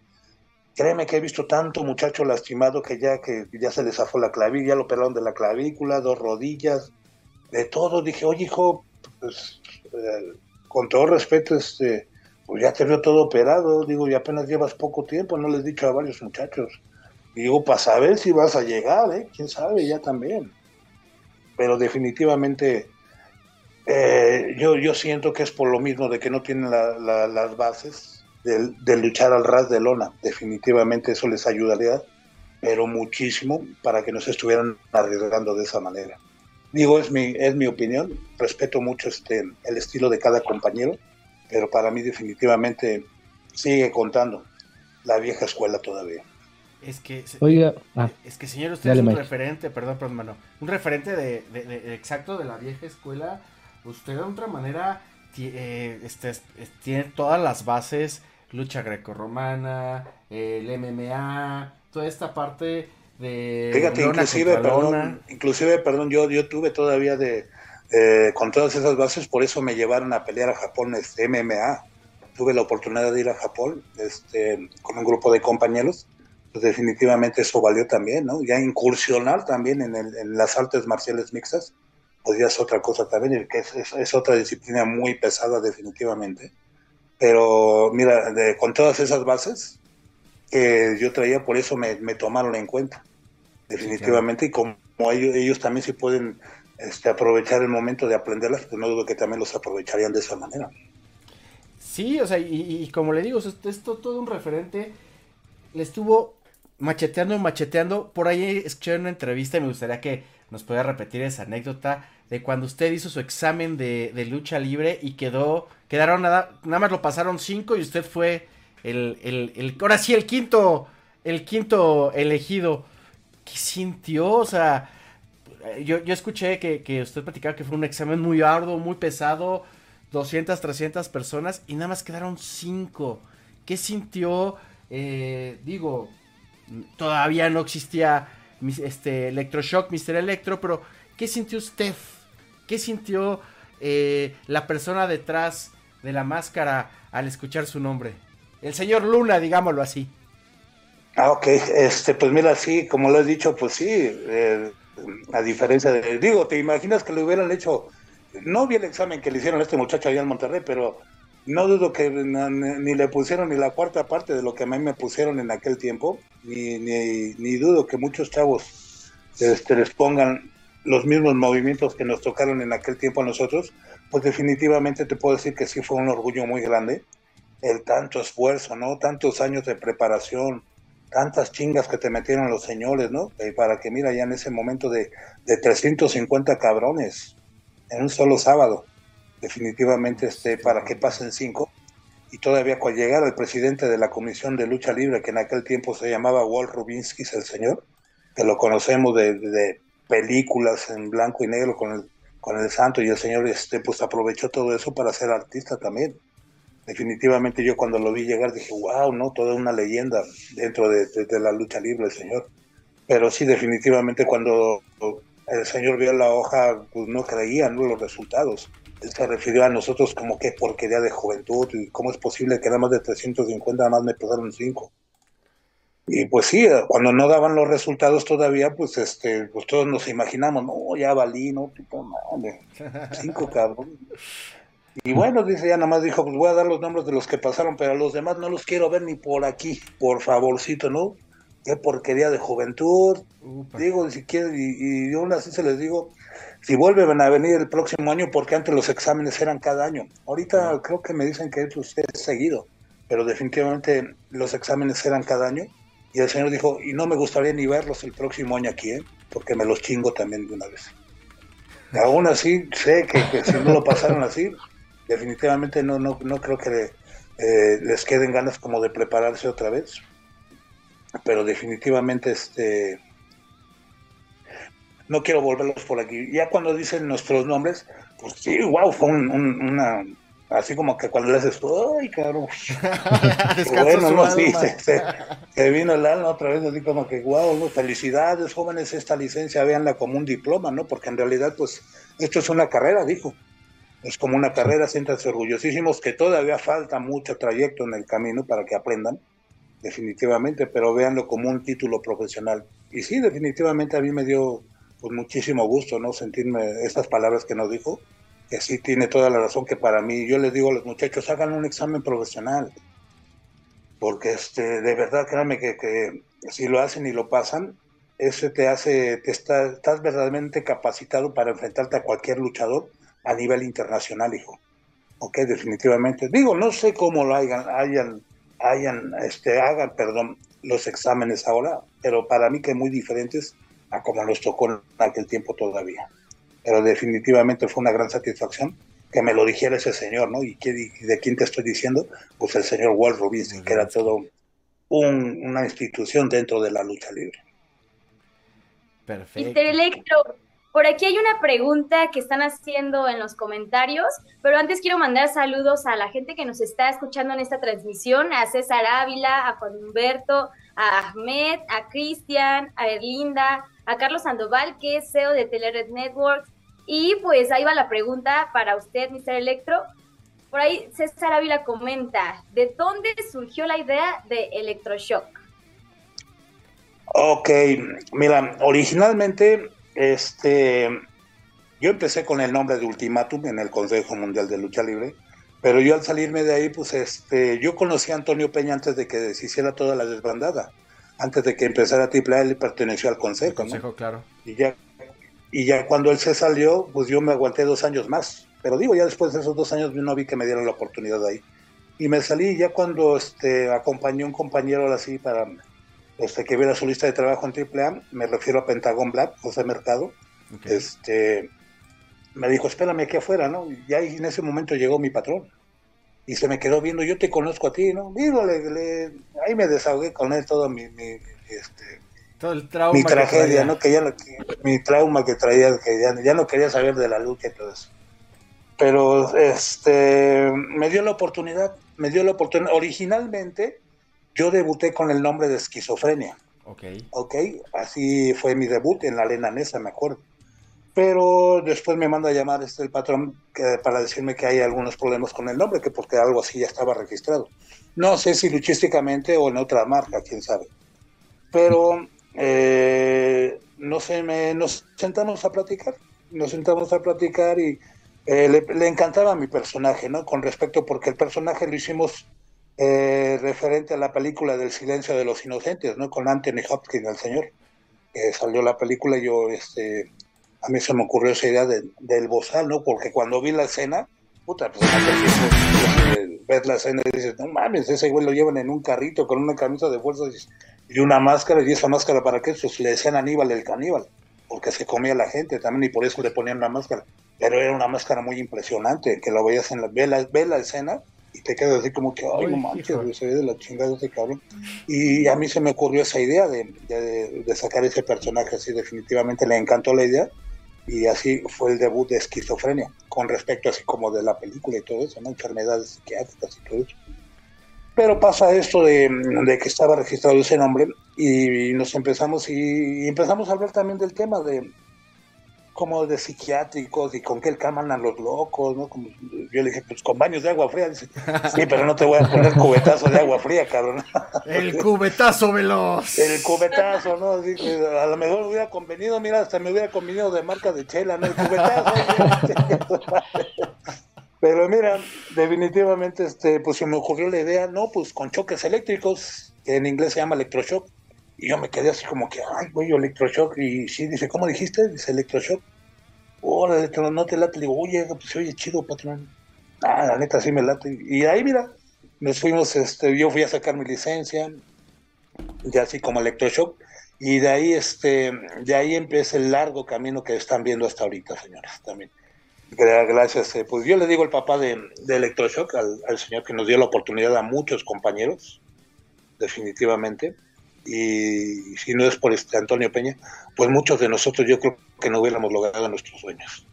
Créeme que he visto tanto muchacho lastimado que ya que ya se les zafó la clavilla, ya lo operaron de la clavícula, dos rodillas, de todo. Dije, oye hijo, pues, eh, con todo respeto, este, pues ya te veo todo operado, digo, y apenas llevas poco tiempo, no les he dicho a varios muchachos. digo, para saber si vas a llegar, ¿eh? Quién sabe, ya también. Pero definitivamente eh, yo, yo siento que es por lo mismo de que no tienen las bases de, luchar al ras de lona. Definitivamente eso les ayudaría, pero muchísimo para que no se estuvieran arriesgando de esa manera. Digo, es mi, es mi opinión, respeto mucho este, el estilo de cada compañero, pero para mí definitivamente sigue contando la vieja escuela todavía. Es que, Oiga, ah. es que señor, usted es un referente, perdón, perdón, mano, un referente de, exacto de la vieja escuela usted de otra manera eh, este, tiene todas las bases, lucha grecorromana, el MMA, toda esta parte de... Fíjate, inclusive, perdón, inclusive, perdón, yo, yo tuve todavía de, eh, con todas esas bases, por eso me llevaron a pelear a Japón este MMA. Tuve la oportunidad de ir a Japón este, con un grupo de compañeros. Pues definitivamente eso valió también, ¿no? Ya incursionar también en, en las artes marciales mixtas pues ya es otra cosa también, que es, otra disciplina muy pesada definitivamente. Pero mira, con todas esas bases que yo traía, por eso me, tomaron en cuenta, definitivamente, y como ellos, también se pueden este, aprovechar el momento de aprenderlas, pues no dudo que también los aprovecharían de esa manera. Sí, o sea, y, como le digo, esto todo un referente le estuvo macheteando macheteando. Por ahí escuché una entrevista y me gustaría que nos pueda repetir esa anécdota de cuando usted hizo su examen de, lucha libre y quedó, quedaron nada, nada más lo pasaron cinco y usted fue el, el, el, ahora sí, el quinto, el quinto elegido. ¿Qué sintió? O sea, yo, yo escuché que, que usted platicaba que fue un examen muy arduo, muy pesado, 200, 300 personas y nada más quedaron 5. ¿Qué sintió? Eh, digo, todavía no existía este Electroshock, Mr. Electro, pero ¿qué sintió usted? ¿Qué sintió eh, la persona detrás de la máscara al escuchar su nombre? El señor Luna, digámoslo así. Ah, ok, este, pues mira, sí, como lo he dicho, pues sí, eh, a diferencia de, digo, ¿te imaginas que le hubieran hecho, no vi el examen que le hicieron a este muchacho allá en Monterrey, pero no dudo que ni, le pusieron ni la cuarta parte de lo que a mí me pusieron en aquel tiempo, ni, ni, ni dudo que muchos chavos este, les pongan los mismos movimientos que nos tocaron en aquel tiempo a nosotros, pues definitivamente te puedo decir que sí fue un orgullo muy grande el tanto esfuerzo, ¿no? Tantos años de preparación, tantas chingas que te metieron los señores, ¿no? Eh, para que, mira, ya en ese momento de, de 350 cabrones en un solo sábado, definitivamente, este, para que pasen cinco. Y todavía cuando llegara el presidente de la Comisión de Lucha Libre, que en aquel tiempo se llamaba Walt Rubinsky, el señor, que lo conocemos de, de, películas en blanco y negro con el, con el santo, y el señor este, pues aprovechó todo eso para ser artista también definitivamente yo cuando lo vi llegar dije, wow, ¿no? Toda una leyenda dentro de, la lucha libre, el señor. Pero sí, definitivamente cuando el señor vio la hoja, pues no creía, ¿no? Los resultados. Se refirió a nosotros como que porquería de juventud y cómo es posible que nada más de 350 nada más me pasaron 5. Y pues sí, cuando no daban los resultados todavía, pues este, pues todos nos imaginamos, no, ya valí, no, puta madre, cinco cabrón. Y bueno, dice, ya nada más dijo, pues voy a dar los nombres de los que pasaron, pero a los demás no los quiero ver ni por aquí, por favorcito, ¿no? Qué porquería de juventud. Digo, si quieren, y, aún así se les digo, si vuelven a venir el próximo año, porque antes los exámenes eran cada año. Ahorita creo que me dicen que es usted seguido, pero definitivamente los exámenes eran cada año. Y el señor dijo, y no me gustaría ni verlos el próximo año aquí, ¿eh? porque me los chingo también de una vez. Aún así, sé que, que si no lo pasaron así, definitivamente no, no, no creo que eh, les queden ganas como de prepararse otra vez. Pero definitivamente este no quiero volverlos por aquí. Ya cuando dicen nuestros nombres, pues sí, wow, fue una así como que cuando le haces, ¡ay, cabrón! bueno, no, sí, se, vino el alma otra vez, así como que, wow, felicidades, jóvenes, esta licencia, véanla como un diploma, ¿no? Porque en realidad, pues, esto es una carrera, dijo es como una carrera, siéntanse orgullosísimos que todavía falta mucho trayecto en el camino para que aprendan, definitivamente, pero véanlo como un título profesional. Y sí, definitivamente a mí me dio pues, muchísimo gusto, ¿no? Sentirme estas palabras que nos dijo, que sí tiene toda la razón que para mí, yo les digo a los muchachos, hagan un examen profesional, porque este, de verdad, créanme que, si lo hacen y lo pasan, eso te hace, te está, estás verdaderamente capacitado para enfrentarte a cualquier luchador a nivel internacional, hijo. Ok, definitivamente. Digo, no sé cómo lo hayan, hayan, hayan, este, hagan, perdón, los exámenes ahora, pero para mí que muy diferentes a como nos tocó en aquel tiempo todavía. Pero definitivamente fue una gran satisfacción que me lo dijera ese señor, ¿no? ¿Y, de quién te estoy diciendo? Pues el señor Walt Robinson, que era todo una institución dentro de la lucha libre. Perfecto. Electro, por aquí hay una pregunta que están haciendo en los comentarios, pero antes quiero mandar saludos a la gente que nos está escuchando en esta transmisión, a César Ávila, a Juan Humberto, a Ahmed, a Cristian, a Erlinda, a Carlos Sandoval, que es CEO de Telered Networks. Y pues ahí va la pregunta para usted, Mr. Electro. Por ahí César Ávila comenta, ¿de dónde surgió la idea de Electroshock? Ok, mira, originalmente este, yo empecé con el nombre de Ultimatum en el Consejo Mundial de Lucha Libre, pero yo al salirme de ahí, pues este, yo conocí a Antonio Peña antes de que se hiciera toda la desbandada, antes de que empezara AAA, él perteneció al Consejo. consejo, claro. Y ya, y ya cuando él se salió, pues yo me aguanté dos años más, pero digo, ya después de esos dos años no vi que me dieron la oportunidad de ahí. Y me salí ya cuando este, acompañé a un compañero así para este, que viera su lista de trabajo en AAA, me refiero a Pentagon Black, José Mercado, este, me dijo, espérame aquí afuera, ¿no? Y ahí en ese momento llegó mi patrón. Y se me quedó viendo, yo te conozco a ti, ¿no? Digo, ahí me desahogué con él todo mi, este, Todo el trauma. Mi que tragedia, traía. ¿no? Que ya no- que- mi trauma que traía, que ya, ya no quería saber de la lucha y todo eso. Pero este me dio la oportunidad, me dio la oportunidad. Originalmente yo debuté con el nombre de esquizofrenia. Ok. Ok, así fue mi debut en la arena Nesa, me acuerdo. Pero después me manda a llamar este el patrón que- para decirme que hay algunos problemas con el nombre, que porque algo así ya estaba registrado. No sé si luchísticamente o en otra marca, quién sabe. Pero eh, no sé, me, nos sentamos a platicar, nos sentamos a platicar y eh, le, le encantaba mi personaje, ¿no? Con respecto, porque el personaje lo hicimos eh, referente a la película del silencio de los inocentes, ¿no? Con Anthony Hopkins, el señor. que salió la película, yo, este, a mí se me ocurrió esa idea de- del bozal, ¿no? Porque cuando vi la escena, puta, pues, eh, ves la escena y dices, no mames, ese güey lo llevan en un carrito con una camisa de fuerza y una máscara, y esa máscara para qué? Pues le decían Aníbal el caníbal, porque se comía la gente también y por eso le ponían la máscara. Pero era una máscara muy impresionante, que la veías en la, ve la, ve la escena y te quedas así como que, ay, no manches, güey, se ve de la chingada ese cabrón. Y a mí se me ocurrió esa idea de, de- de sacar ese personaje así, definitivamente le encantó la idea. Y así fue el debut de esquizofrenia, con respecto así como de la película y todo eso, ¿no? Enfermedades psiquiátricas y todo eso. Pero pasa esto de, de que estaba registrado ese nombre y nos empezamos y, y empezamos a hablar también del tema de como de psiquiátricos y con qué calman a los locos, ¿no? Como, yo le dije, pues con baños de agua fría. Dice, sí, pero no te voy a poner cubetazo de agua fría, cabrón. El cubetazo veloz. El cubetazo, ¿no? Así que a lo mejor hubiera convenido, mira, hasta me hubiera convenido de marca de chela, ¿no? El cubetazo. Pero mira, definitivamente, este, pues se me ocurrió la idea, no, pues con choques eléctricos, que en inglés se llama electroshock. Y yo me quedé así como que, ay, güey, electroshock. Y sí, dice, ¿cómo dijiste? Dice electroshock. Órale, te- no te late. Le digo, oye, pues oye chido, patrón. Ah, la neta sí me late. Y ahí, mira, nos fuimos, este, yo fui a sacar mi licencia, ya así como electroshock. Y de ahí, este, de ahí empieza el largo camino que están viendo hasta ahorita, señores, también. Gra- Gracias. eh, Pues yo le digo al papá de, de Electroshock, al, al señor que nos dio la oportunidad a muchos compañeros, definitivamente. Y si no es por este Antonio Peña, pues muchos de nosotros yo creo que no hubiéramos logrado nuestros sueños.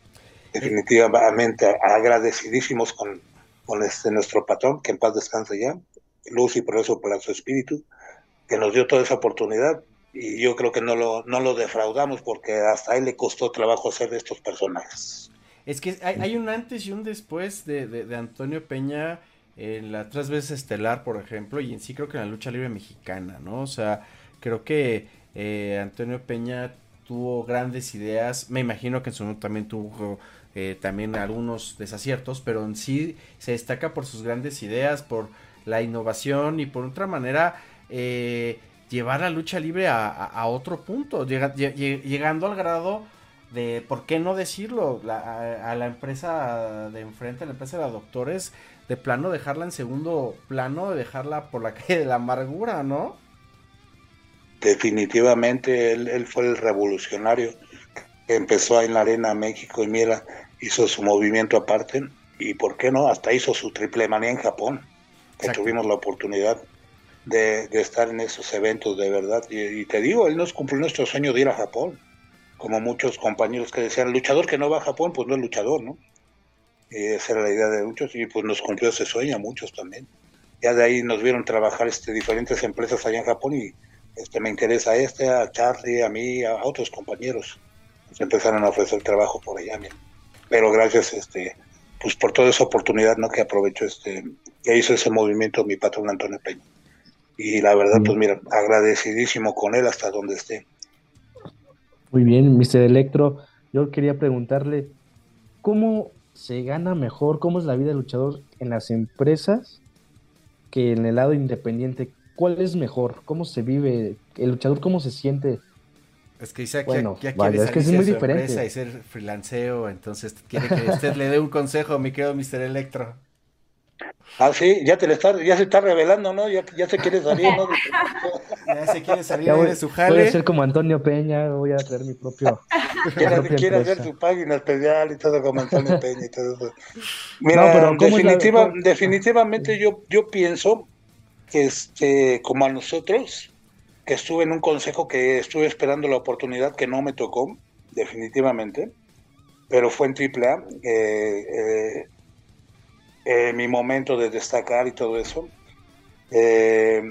Definitivamente agradecidísimos con, con este nuestro patrón, que en paz descanse ya, luz y progreso para su espíritu, que nos dio toda esa oportunidad. Y yo creo que no lo, no lo defraudamos porque hasta él le costó trabajo hacer estos personajes. Es que hay, hay un antes y un después de, de- de Antonio Peña en la tres veces estelar, por ejemplo, y en sí creo que en la lucha libre mexicana, ¿no? O sea, creo que eh, Antonio Peña tuvo grandes ideas, me imagino que en su momento también tuvo eh, también algunos desaciertos, pero en sí se destaca por sus grandes ideas, por la innovación y por otra manera eh, llevar la lucha libre a, otro punto, llega- lle- lle- llegando al grado de, ¿por qué no decirlo? La- a, a la empresa de enfrente, a la empresa de doctores, de plano dejarla en segundo plano, dejarla por la calle de la amargura, ¿no? Definitivamente él, él fue el revolucionario que empezó en la Arena México y mira, hizo su movimiento aparte y por qué no, hasta hizo su triple manía en Japón, que Exacto. tuvimos la oportunidad de, de estar en esos eventos de verdad. Y, y te digo, él nos cumplió nuestro sueño de ir a Japón, como muchos compañeros que decían, luchador que no va a Japón, pues no es luchador, ¿no? Y esa era la idea de muchos y pues nos cumplió ese sueño a muchos también. Ya de ahí nos vieron trabajar este, diferentes empresas allá en Japón y este, me interesa a este, a Charlie, a mí, a, otros compañeros. Nos empezaron a ofrecer trabajo por allá. Pero gracias, este, pues por toda esa oportunidad, ¿no? Que aprovechó este, que hizo ese movimiento mi patrón Antonio Peña. Y la verdad, pues mira, agradecidísimo con él hasta donde esté. Muy bien, Mr. Electro. Yo quería preguntarle, ¿cómo se gana mejor? ¿Cómo es la vida del luchador en las empresas que en el lado independiente? ¿Cuál es mejor? ¿Cómo se vive? ¿El luchador cómo se siente? Es que dice Bueno, ya vaya, quiere es que es muy diferente. y ser freelanceo, entonces quiere que usted le dé un consejo, mi querido Mr. Electro. Ah, sí, ya te le está, ya se está revelando, ¿no? Ya, ya se quiere salir, ¿no? Ya se quiere salir Ya voy, de su voy jale. a ser como Antonio Peña, voy a traer mi propio... mi Quiere, propia quiere hacer empresa. su página especial y todo como Antonio Peña y todo eso. Mira, No, pero ¿cómo es la- definitiva- cómo- definitivamente yo, yo pienso que este, como a nosotros, que estuve en un consejo que estuve esperando la oportunidad que no me tocó, definitivamente, pero fue en AAA, eh, eh, eh, mi momento de destacar y todo eso. Eh,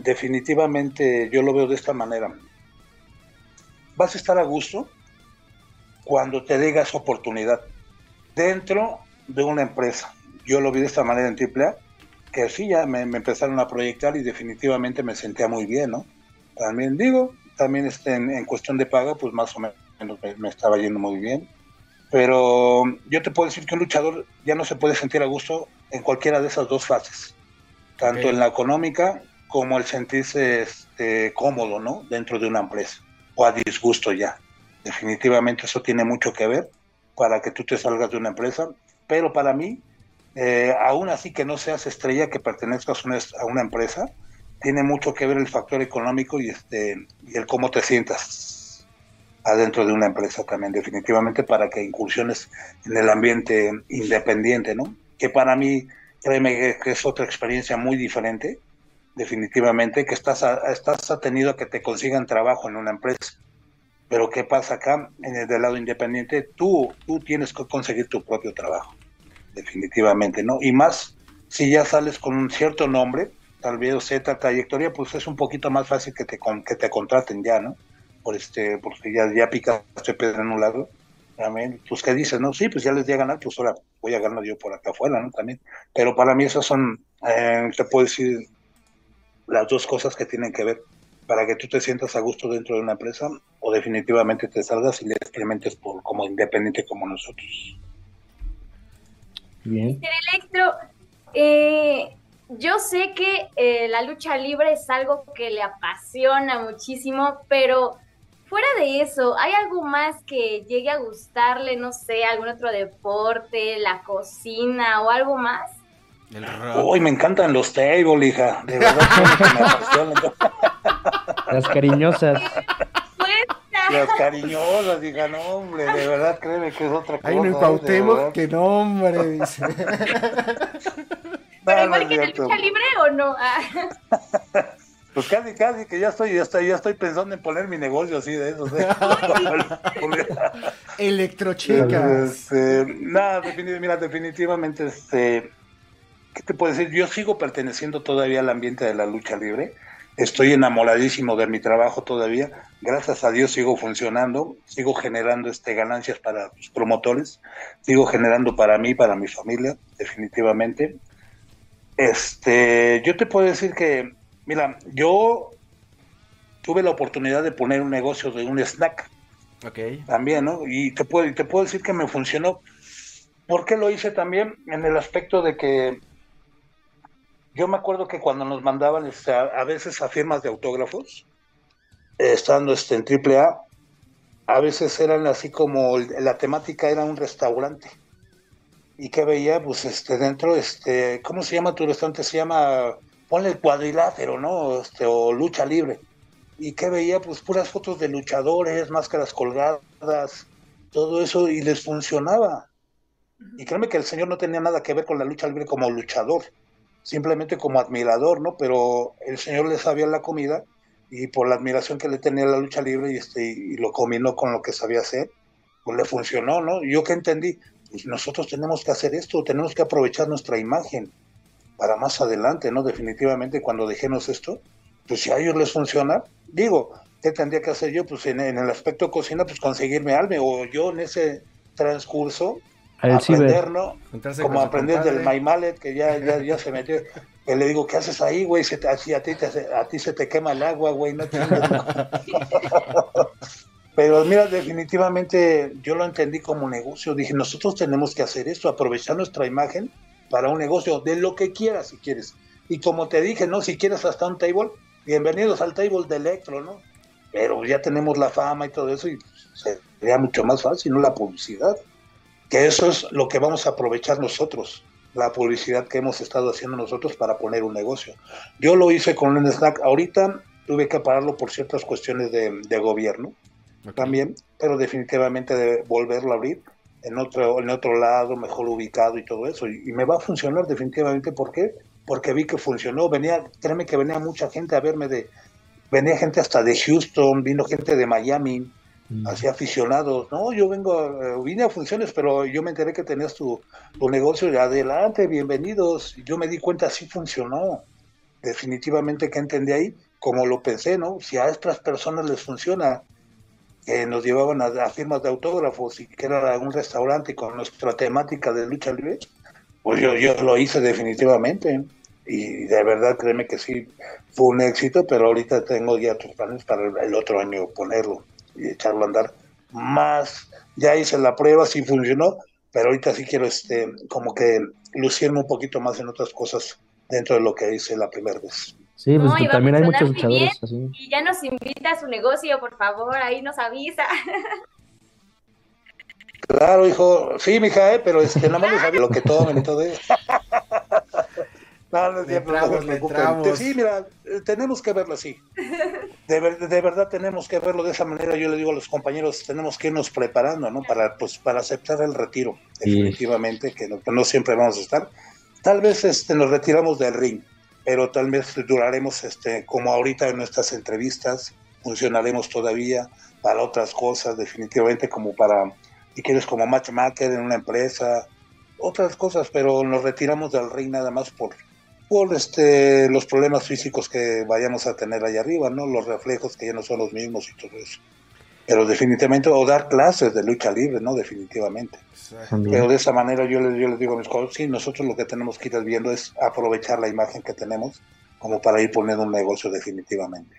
definitivamente yo lo veo de esta manera. Vas a estar a gusto cuando te digas oportunidad dentro de una empresa. Yo lo vi de esta manera en AAA, que sí, ya me, empezaron a proyectar y definitivamente me sentía muy bien, ¿no? También digo, también este, en, cuestión de paga, pues más o menos me, estaba yendo muy bien. Pero yo te puedo decir que un luchador ya no se puede sentir a gusto en cualquiera de esas dos fases, tanto en la económica como el sentirse este, cómodo, ¿no? Dentro de una empresa, o a disgusto ya. Definitivamente eso tiene mucho que ver para que tú te salgas de una empresa, pero para mí, eh, aún así que no seas estrella, que pertenezcas a una empresa, tiene mucho que ver el factor económico y, este, y el cómo te sientas adentro de una empresa también, definitivamente, para que incursiones en el ambiente independiente, ¿no? Que para mí, créeme que es otra experiencia muy diferente, definitivamente, que estás, estás atenido a que te consigan trabajo en una empresa. Pero ¿qué pasa acá? En el del lado independiente, tú, tú tienes que conseguir tu propio trabajo, definitivamente, ¿no? Y más si ya sales con un cierto nombre, tal vez cierta trayectoria, pues es un poquito más fácil que te, que te contraten ya, ¿no? Por este, porque ya, ya picaste pedro en un lado. También, pues qué dices, ¿no? Sí, pues ya les di a ganar, pues ahora voy a ganar yo por acá afuera, ¿no? También. Pero para mí esas son, eh, te puedo decir, las dos cosas que tienen que ver para que tú te sientas a gusto dentro de una empresa o definitivamente te salgas y le experimentes por, como independiente como nosotros. Bien. Electro, eh, yo sé que eh, la lucha libre es algo que le apasiona muchísimo, pero fuera de eso, ¿hay algo más que llegue a gustarle? No sé, algún otro deporte, la cocina o algo más. Uy, me encantan los table, hija. De verdad que me apasionan. Las cariñosas. Las cariñosas, hija, no, hombre, de verdad, créeme que es otra cosa. Hay un pautemos que no, hombre, dice. Pero igual que en la lucha libre o no. Ah. Pues casi, casi, que ya estoy, ya estoy, ya estoy pensando en poner mi negocio así de eso. ¿eh? Electrochecas. Este, nada, mira, definitivamente, este, ¿qué te puedo decir? Yo sigo perteneciendo todavía al ambiente de la lucha libre. Estoy enamoradísimo de mi trabajo todavía. Gracias a Dios sigo funcionando, sigo generando este ganancias para los promotores, sigo generando para mí, para mi familia, definitivamente. Este, yo te puedo decir que, mira, yo tuve la oportunidad de poner un negocio de un snack. Ok. También, ¿no? Y te puedo, te puedo decir que me funcionó. ¿Por qué lo hice también? En el aspecto de que yo me acuerdo que cuando nos mandaban este, a, veces a firmas de autógrafos, estando este, en AAA, a veces eran así como la temática era un restaurante y que veía, pues, este, dentro, este, ¿cómo se llama tu restaurante? Se llama, ponle el cuadrilátero, ¿no? Este, o lucha libre. Y que veía, pues, puras fotos de luchadores, máscaras colgadas, todo eso, y les funcionaba. Y créeme que el señor no tenía nada que ver con la lucha libre como luchador, simplemente como admirador, ¿no? Pero el señor le sabía la comida y por la admiración que le tenía la lucha libre y, este, y lo combinó con lo que sabía hacer, pues le funcionó, ¿no? Yo que entendí, pues nosotros tenemos que hacer esto, tenemos que aprovechar nuestra imagen para más adelante, ¿no? Definitivamente cuando dejemos esto, pues si a ellos les funciona, digo, ¿qué tendría que hacer yo? Pues en, el aspecto cocina, pues conseguirme algo, o yo en ese transcurso, aprender, ¿no? Como aprender del Maimalet, que ya, ya, ya se metió, que le digo, ¿qué haces ahí, güey? Se a, ti a ti se te quema el agua, güey, no Pero mira, definitivamente yo lo entendí como negocio. Dije, nosotros tenemos que hacer esto, aprovechar nuestra imagen para un negocio, de lo que quieras si quieres. Y como te dije, ¿no? Si quieres hasta un table, bienvenidos al table de Electro, ¿no? Pero ya tenemos la fama y todo eso y sería mucho más fácil, ¿no? La publicidad. Que eso es lo que vamos a aprovechar nosotros, la publicidad que hemos estado haciendo nosotros para poner un negocio. Yo lo hice con un snack. Ahorita tuve que pararlo por ciertas cuestiones de, de gobierno también, pero definitivamente de volverlo a abrir en otro, en otro lado, mejor ubicado y todo eso. Y, me va a funcionar definitivamente. ¿Por qué? Porque vi que funcionó. Venía, créeme que venía mucha gente a verme de, venía gente hasta de Houston, vino gente de Miami. Así aficionados. No, yo vengo, eh, vine a funciones, pero yo me enteré que tenías tu, tu negocio y adelante, bienvenidos. Yo me di cuenta, así funcionó. Definitivamente que entendí ahí, como lo pensé, ¿no? Si a estas personas les funciona, que nos llevaban a, firmas de autógrafos y que era un restaurante con nuestra temática de lucha libre, pues yo, yo lo hice definitivamente. Y de verdad, créeme que sí, fue un éxito, pero ahorita tengo ya otros planes para el, otro año ponerlo echarlo a andar más. Ya hice la prueba, sí funcionó, pero ahorita sí quiero este como que lucirme un poquito más en otras cosas dentro de lo que hice la primera vez. Sí, pues No, y a también hay muchos luchadores así. Y ya nos invita a su negocio, por favor, ahí nos avisa. Claro, hijo, sí, mija, ¿eh? pero este, nada más no sabía lo que y todo eso. No, Le no. Sí, mira, eh, tenemos que verlo así. De, ver- de verdad tenemos que verlo de esa manera. Yo le digo a los compañeros, tenemos que irnos preparando, ¿no? Para, pues, para aceptar el retiro, Sí. definitivamente, que no, que no siempre vamos a estar. Tal vez este, nos retiramos del ring, pero tal vez duraremos, este, como ahorita en nuestras entrevistas, funcionaremos todavía para otras cosas, definitivamente, como para, si quieres, como matchmaker en una empresa, otras cosas, pero nos retiramos del ring nada más por, por este, los problemas físicos que vayamos a tener allá arriba, ¿no? Los reflejos que ya no son los mismos y todo eso. Pero definitivamente, o dar clases de lucha libre, ¿no? Definitivamente. Pero de esa manera yo les, yo les digo a mis colegas, sí, nosotros lo que tenemos que ir viendo es aprovechar la imagen que tenemos como para ir poniendo un negocio definitivamente.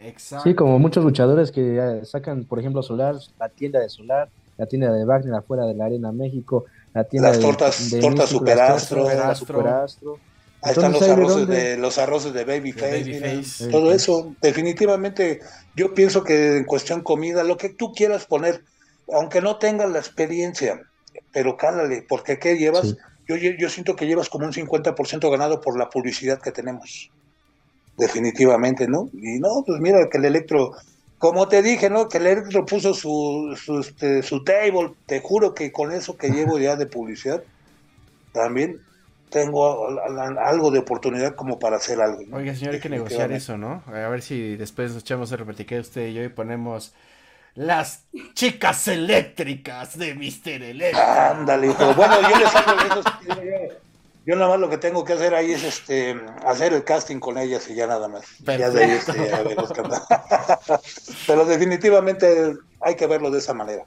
Exacto. Sí, como muchos luchadores que eh, sacan, por ejemplo, Solar, la tienda de Solar, la tienda de Wagner afuera de la Arena México, la tienda Las de, tortas- de tortas Místico, las tortas Superastro. Superastro. Ahí están los Entonces, ¿hay de arroces de, los arroces de Babyface, De mira, Babyface. todo eso. Definitivamente, yo pienso que en cuestión comida, lo que tú quieras poner, aunque no tengas la experiencia, pero cálale, porque ¿qué llevas? Sí. Yo, yo siento que llevas como un 50% ganado por la publicidad que tenemos. Definitivamente, ¿no? Y no, pues mira que el electro, como te dije, ¿no? Que el electro puso su, su, este, su table, te juro que con eso que llevo ya de publicidad, también tengo a- a- algo de oportunidad como para hacer algo. ¿no? Oiga, señor, hay que negociar eso, ¿no? A ver si después nos echamos a repetir usted y yo y ponemos las chicas eléctricas de Mr. Electro. Ándale, hijo. Bueno, yo les hago eso. Yo, nada más lo que tengo que hacer ahí es este hacer el casting con ellas y ya nada más. Ya de ahí este, qué onda. Pero definitivamente hay que verlo de esa manera.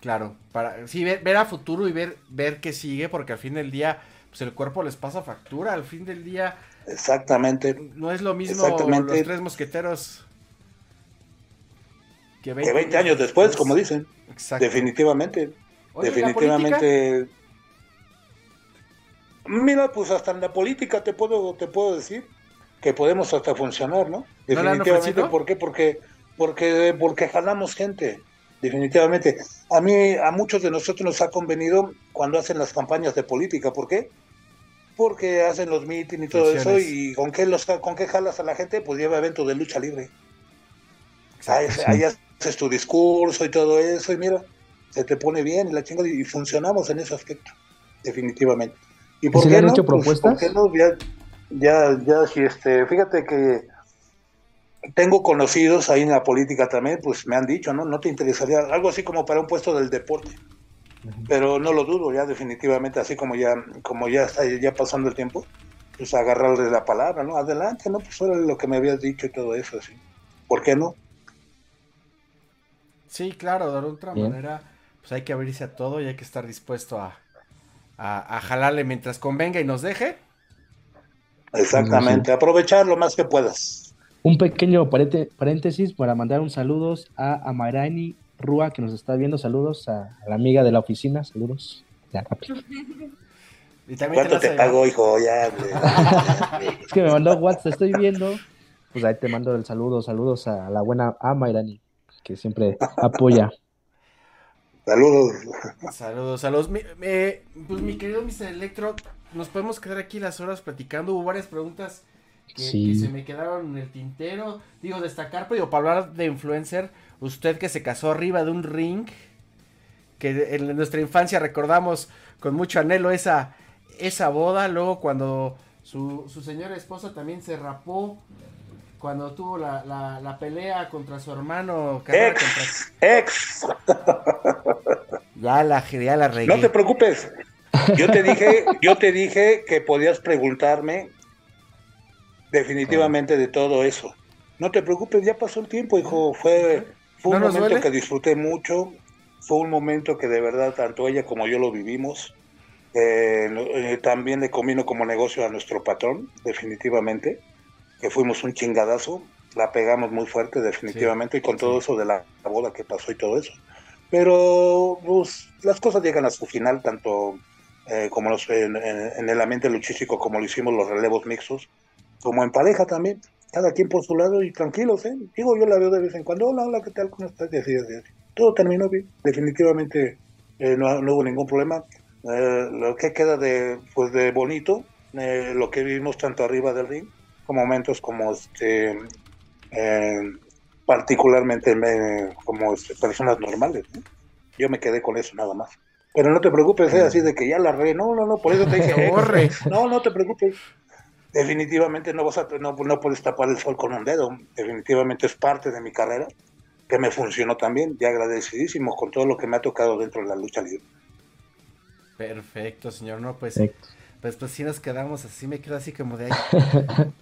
Claro, para sí ver, ver a futuro y ver ver qué sigue, porque al fin del día, pues el cuerpo les pasa factura. Al fin del día, Exactamente. no es lo mismo los tres mosqueteros que 20, Que 20 años después, como dicen. Exacto. Definitivamente. Oye, ¿la definitivamente. Mira, pues hasta en la política te puedo, te puedo decir que podemos hasta funcionar, ¿no? ¿No le han Definitivamente. ¿Por qué? Porque, porque, porque jalamos gente. Definitivamente. A mí, a muchos de nosotros nos ha convenido cuando hacen las campañas de política. ¿Por qué? Porque hacen los mítines y todo eso. ¿Y con qué, los, con qué jalas a la gente? Pues lleva eventos de lucha libre. Ahí, ahí haces tu discurso y todo eso, y mira, se te pone bien y la chingada, y funcionamos en ese aspecto, definitivamente. ¿Y por qué no? hecho Pues, propuestas? ¿por qué no? Ya, ya, ya, si este, fíjate que tengo conocidos ahí en la política también, pues me han dicho, ¿no? No te interesaría algo así como para un puesto del deporte, pero no lo dudo, ya definitivamente, así como ya, como ya está ya pasando el tiempo, pues agarrarle la palabra, ¿no? Adelante, ¿no? Pues era lo que me habías dicho y todo eso, así. ¿Por qué no? Sí, claro, de otra Bien. manera, pues hay que abrirse a todo y hay que estar dispuesto a, a, a jalarle mientras convenga y nos deje. Exactamente, aprovechar lo más que puedas. Un pequeño parete- paréntesis para mandar un saludos a Amarani Rúa que nos está viendo. Saludos a, a la amiga de la oficina. Saludos. Ya, rápido. Y también ¿Cuánto te a- pago, hijo? Ya. Es que me mandó WhatsApp, estoy viendo. Pues ahí te mando el saludo. Saludos a la buena Amairani que siempre apoya. Saludos. Saludos, saludos. Mi, me- pues mi querido Mr. Electro, nos podemos quedar aquí las horas platicando. Hubo varias preguntas que, Sí. que se me quedaron en el tintero. Digo, destacar, pero digo, para hablar de influencer, usted que se casó arriba de un ring, que en nuestra infancia recordamos con mucho anhelo esa, esa boda. Luego cuando su, su señora esposa también se rapó cuando tuvo la, la, la pelea contra su hermano. Ex, ex. Ya la, ya la regué. No te preocupes. Yo te dije, yo te dije que podías preguntarme definitivamente de todo eso. No te preocupes, ya pasó el tiempo, hijo. Fue, fue un ¿No nos momento duele? que disfruté mucho. Fue un momento que de verdad tanto ella como yo lo vivimos. Eh, eh, también le comino como negocio a nuestro patrón, definitivamente. Que fuimos un chingadazo. La pegamos muy fuerte, definitivamente. y con todo eso de la, la boda que pasó y todo eso. Pero pues, las cosas llegan a su final, tanto eh, como los, en, en- en el ambiente luchístico, como lo hicimos los relevos mixtos, como en pareja también, cada quien por su lado y tranquilos, ¿eh? Digo, yo la veo de vez en cuando, hola, hola, ¿qué tal? ¿Cómo estás? Y así, así, así. Todo terminó bien, definitivamente eh, no, no hubo ningún problema. Eh, lo que queda de, pues, de bonito, eh, lo que vivimos tanto arriba del ring, como momentos como este, eh, particularmente eh, como este, personas normales, ¿no? Yo me quedé con eso nada más. Pero no te preocupes, ¿eh? así de que ya la re, no, no, no, por eso te dije, no, no te preocupes. Definitivamente no vas a, no, no puedes tapar el sol con un dedo. Definitivamente es parte de mi carrera que me funcionó también y agradecidísimo con todo lo que me ha tocado dentro de la lucha libre. Perfecto, señor. No, pues, Perfecto. pues, pues sí nos quedamos así, me quedo así como de ahí.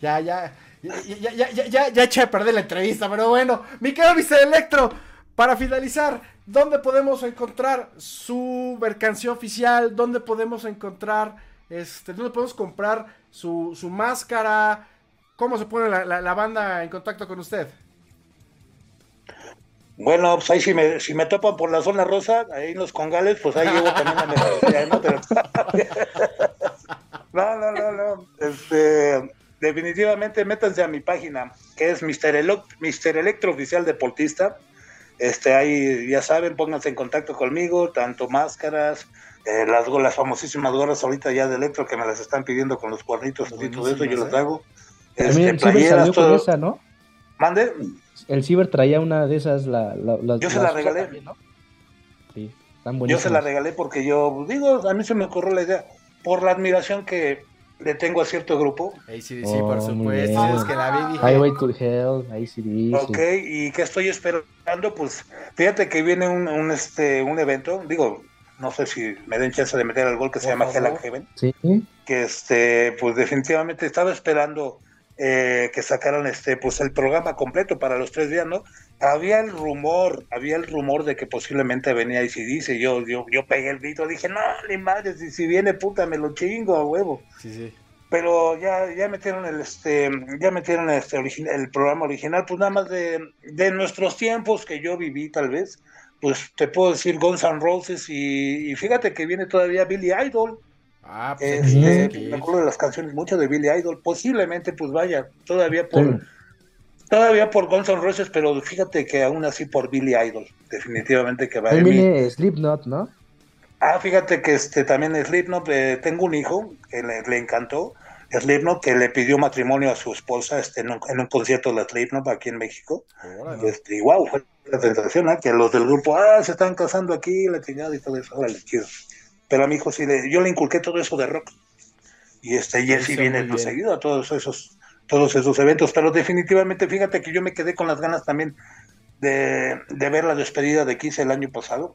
ya, ya, ya, ya, ya, ya, ya, ya eché a perder la entrevista, pero bueno, mi querido Mr. Electro, para finalizar, ¿dónde podemos encontrar su mercancía oficial? ¿Dónde podemos encontrar, este, dónde podemos comprar su, su máscara? ¿Cómo se pone la, la- banda en contacto con usted? Bueno, pues ahí si me, si me topan por la zona rosa, ahí en los congales, pues ahí llevo también la mercancía, ¿no? Pero... no, no, no. Este, definitivamente métanse a mi página, que es Mr. Elo- Mr. Electro Oficial Deportista. Este, ahí ya saben, pónganse en contacto conmigo, tanto máscaras, eh, las, las famosísimas gorras ahorita ya de Electro que me las están pidiendo con los cuernitos y todo eso, yo las ¿eh? hago. También Este, el Ciber playeras, todo. esa, ¿no? Mande. El Ciber traía una de esas, la, Yo se la regalé. también, ¿no? Sí, están Yo se la regalé porque yo, digo, a mí se me ocurrió la idea, por la admiración que le tengo a cierto grupo, sí, Oh, por supuesto, es que la vi y dije, Highway to Hell, ACDC. ok, y que estoy esperando, pues, fíjate que viene un, un, este, un evento, digo, no sé si me den chance de meter al gol que se llama Hell and Heaven, Sí, que este, pues definitivamente estaba esperando eh, que sacaran este, pues el programa completo para los tres días, ¿no? Había el rumor, había el rumor de que posiblemente venía y si dice, yo, yo, yo pegué el grito, dije, no, ni madre, si, si viene puta, me lo chingo a huevo. sí, sí. pero ya, ya metieron el este, ya metieron este origi- el programa original, pues nada más de, de nuestros tiempos que yo viví tal vez, pues te puedo decir Guns N' Roses y, y fíjate que viene todavía Billy Idol, Ah, pues este, me acuerdo de las canciones mucho de Billy Idol, posiblemente pues vaya, todavía por, Sí. todavía por Guns N' Roses, pero fíjate que aún así por Billy Idol, definitivamente que va a viene Slipknot, ¿no? Ah, fíjate que este también Slipknot, eh, tengo un hijo que le, le encantó, Slipknot, que le pidió matrimonio a su esposa este, en, un, en un concierto de Slipknot aquí en México. Órale. Este, y wow, fue la sensación, ¿eh? que los del grupo, ah, se están casando aquí, la chingada y todo eso, órale, chido. Pero a mi hijo sí, le, yo le inculqué todo eso de rock. Y este, y él sí viene bien. seguido a todos esos, todos esos eventos, pero definitivamente, fíjate que yo me quedé con las ganas también de, de ver la despedida de Kiss el año pasado.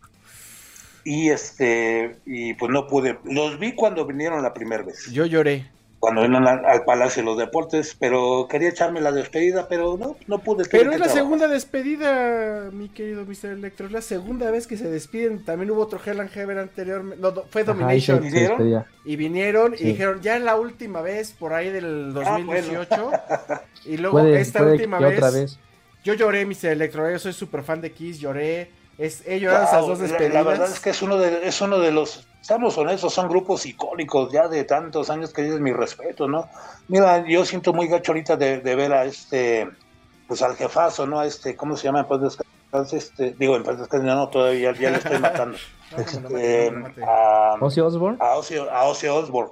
Y este, y pues no pude, los vi cuando vinieron la primera vez, Yo lloré. Cuando vinieron al, al Palacio de los Deportes, pero quería echarme la despedida, pero no, no pude. Pero es la trabajar. segunda despedida, mi querido Mr. Electro. Es la segunda vez que se despiden. También hubo otro Hell and Heaven anteriormente. No, fue Ajá, Domination. se- se ¿Vinieron? Y vinieron Sí. y dijeron, ya es la última vez, por ahí del 2018. y luego Puede, esta puede última vez, otra vez. Yo lloré, Mr. Electro. Yo soy súper fan de Kiss, lloré. Es, he llorado Wow, esas dos la- despedidas. La, verdad es que es uno de, es uno de los, estamos honestos, son grupos icónicos ya de tantos años que dices mi respeto, ¿no? Mira, yo siento muy gacho ahorita de, de ver a este, pues al jefazo, ¿no? A este, ¿cómo se llama? En paz descanse, este, digo, en paz descanse, no, todavía ya le estoy matando. No, no mate, no a, Ozzy Osbourne. a Ozzy, a Ozzy Osbourne.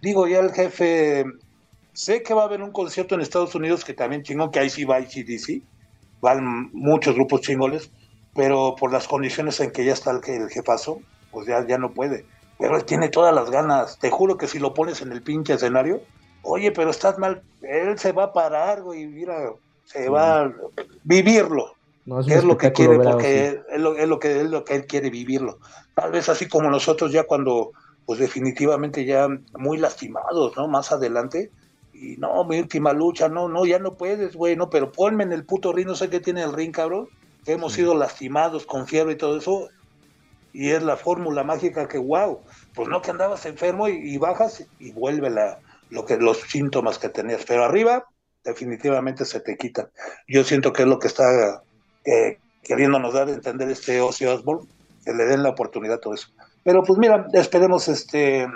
Digo, ya el jefe, sé que va a haber un concierto en Estados Unidos que también chingón, que ahí sí va ICDC, van muchos grupos chingones, pero por las condiciones en que ya está el, el jefazo, pues ya, ya no puede. Pero él tiene todas las ganas, te juro que si lo pones en el pinche escenario, Oye, pero estás mal, él se va a parar, güey, mira, se va a vivirlo. No, es, lo que quiere, porque es lo, es lo que es lo que él quiere vivirlo. Tal vez así como nosotros ya cuando, pues definitivamente ya muy lastimados, ¿no? Más adelante. Y no, mi última lucha, no, no, ya no puedes, güey, no, pero ponme en el puto ring, no sé qué tiene el ring, cabrón. Que hemos sido lastimados con fiebre y todo eso. Y es la fórmula mágica que, wow, pues no que andabas enfermo y, bajas y vuelve la, lo que, los síntomas que tenías. Pero arriba, definitivamente se te quitan. Yo siento que es lo que está eh, queriéndonos dar a entender este Ozzy Osbourne, que le den la oportunidad a todo eso. Pero pues mira, esperemos este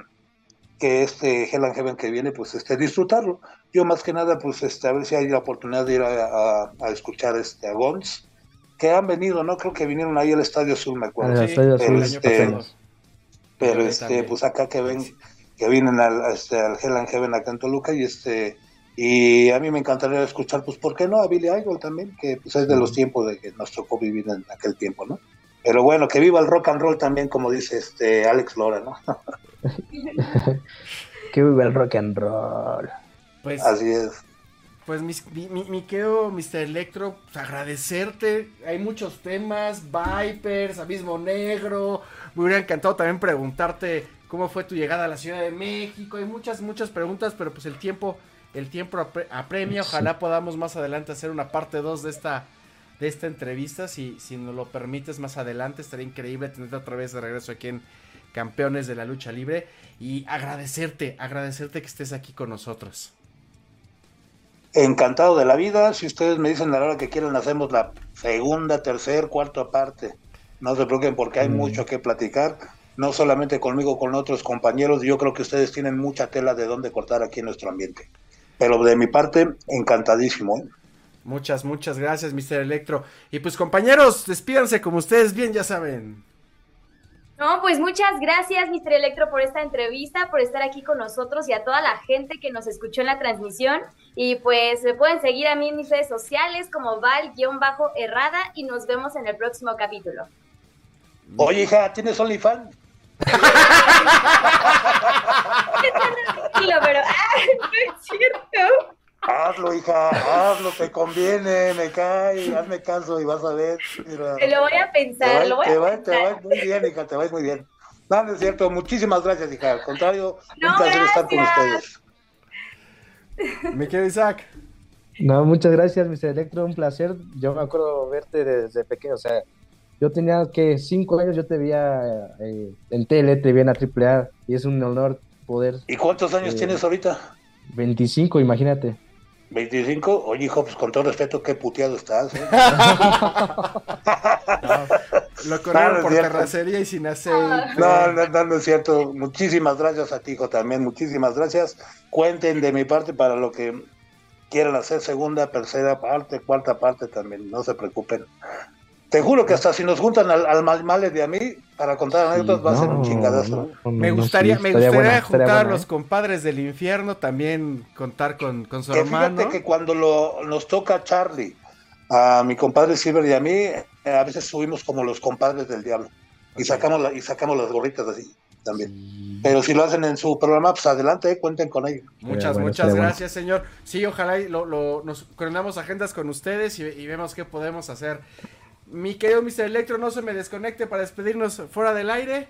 que este Hell and Heaven que viene, pues este disfrutarlo. Yo más que nada, pues este, a ver si hay la oportunidad de ir a, escuchar este a Guns, que han venido, ¿no? Creo que vinieron ahí al Estadio Azul, me acuerdo. Sí, Azul, año este. Pero este, pues acá que ven, que vienen al, este, al Hell and Heaven acá en Toluca y este y a mí me encantaría escuchar, pues, ¿por qué no? A Billy Idol también, que pues es de los tiempos de que nos tocó vivir en aquel tiempo, ¿no? Pero bueno, que viva el rock and roll también, como dice este Alex Lora, ¿no? Que viva el rock and roll. Pues, Así es. Pues mis- mi, mi, mi querido Mr. Electro, pues, agradecerte. Hay muchos temas, Vipers, Abismo Negro. Me hubiera encantado también preguntarte cómo fue tu llegada a la Ciudad de México. Hay muchas, muchas preguntas, pero pues el tiempo, el tiempo apre- apremia. Ojalá podamos más adelante hacer una parte 2 de esta, de esta entrevista. Si, si nos lo permites más adelante, estaría increíble tenerte otra vez de regreso aquí en Campeones de la Lucha Libre. Y agradecerte, agradecerte que estés aquí con nosotros. Encantado de la vida. Si ustedes me dicen a la hora que quieran, hacemos la segunda, tercera, cuarta parte. No se preocupen porque hay Mm. mucho que platicar. No solamente conmigo, con otros compañeros. Yo creo que ustedes tienen mucha tela de dónde cortar aquí en nuestro ambiente. Pero de mi parte, encantadísimo. ¿eh? Muchas, muchas gracias, Mr. Electro. Y pues compañeros, despídanse como ustedes bien ya saben. No, pues muchas gracias, Mr. Electro, por esta entrevista, por estar aquí con nosotros y a toda la gente que nos escuchó en la transmisión. Y pues me pueden seguir a mí en mis redes sociales como Val-Errada y nos vemos en el próximo capítulo. Oye, hija, ¿tienes OnlyFans? Tranquilo, pero ¡ah! No es cierto. Hazlo, hija, hazlo, te conviene, me cae, hazme caso y vas a ver. mira. Te lo voy a Te pensar, va, lo voy te a va- te va pensar. muy bien, hija, te va muy bien. No, no es cierto. Muchísimas gracias, hija. Al contrario, No, un placer estar con ustedes. Me quedo Isaac. No, muchas gracias, Mr. Electro, un placer. Yo me acuerdo verte desde pequeño, o sea, yo tenía que cinco años, yo te veía eh, en tele, te veía en la AAA, y es un honor poder, ¿Y cuántos años Eh, tienes ahorita? 25, imagínate. ¿25? Oye, hijo, pues con todo respeto, qué puteado estás. ¿eh? Lo corrieron No, no es por cierto. terracería y sin aceite. No, no, no, no es cierto. Muchísimas gracias a ti, hijo, también. Muchísimas gracias. Cuenten de mi parte para lo que quieran hacer segunda, tercera parte, cuarta parte también. No se preocupen. Te juro que hasta si nos juntan al, al mal male de a mí para contar anécdotas va a ser un chingadazo. no, no, Me no, gustaría, sí, me gustaría buena, juntar a buena, los ¿eh? compadres del infierno, también contar con, con su Que hermano. fíjate que cuando lo, nos toca a Charlie, a mi compadre Silver y a mí, eh, a veces subimos como los compadres del diablo. Y Ok. sacamos la- y sacamos las gorritas así también. Sí. Pero si lo hacen en su programa, pues adelante, eh, cuenten con ello. Muchas, bueno, muchas estaría bueno. gracias, señor. Sí, ojalá y lo, lo- nos coordinamos agendas con ustedes y, y vemos qué podemos hacer. Mi querido Mr. Electro, no se me desconecte para despedirnos fuera del aire.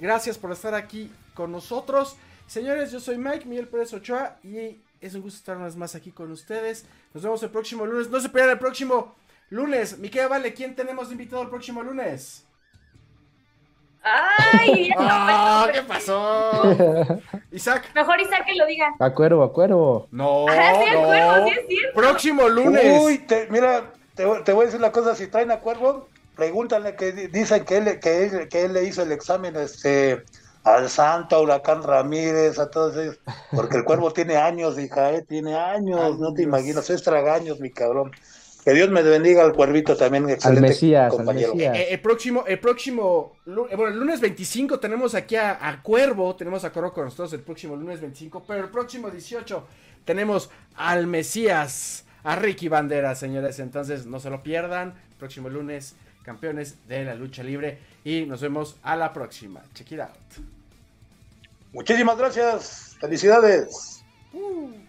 Gracias por estar aquí con nosotros. Señores, yo soy Mike Miguel Pérez Ochoa y es un gusto estar una vez más aquí con ustedes. Nos vemos el próximo lunes. No se pierdan el próximo lunes. Mi querida Vale, ¿quién tenemos de invitado el próximo lunes? Ay, me ¡Ah! ¿Qué pasó? Isaac. Mejor Isaac que lo diga. A cuervo, a cuervo. No, Ah, sí, no. acuerdo, sí es cierto. Próximo lunes. Uy, te- mira, te, voy- te voy a decir una cosa, si traen a Cuervo, pregúntale que di- dicen que él, que él, que él le hizo el examen este, al Santo, a Huracán Ramírez, a todos ellos, porque el Cuervo tiene años, hija, eh, tiene años, no te imaginas, es tragaños, mi cabrón. Que Dios me bendiga al Cuervito también, Al excelente Mesías, al compañero. Mesías. Eh, el próximo, el próximo, eh, bueno, el lunes 25 tenemos aquí a, a Cuervo, tenemos a Cuervo con nosotros el próximo lunes 25, pero el próximo 18 tenemos al Mesías, a Ricky Bandera, señores, entonces no se lo pierdan, próximo lunes, campeones de la lucha libre y nos vemos a la próxima. Check it out. Muchísimas gracias, felicidades. Uh.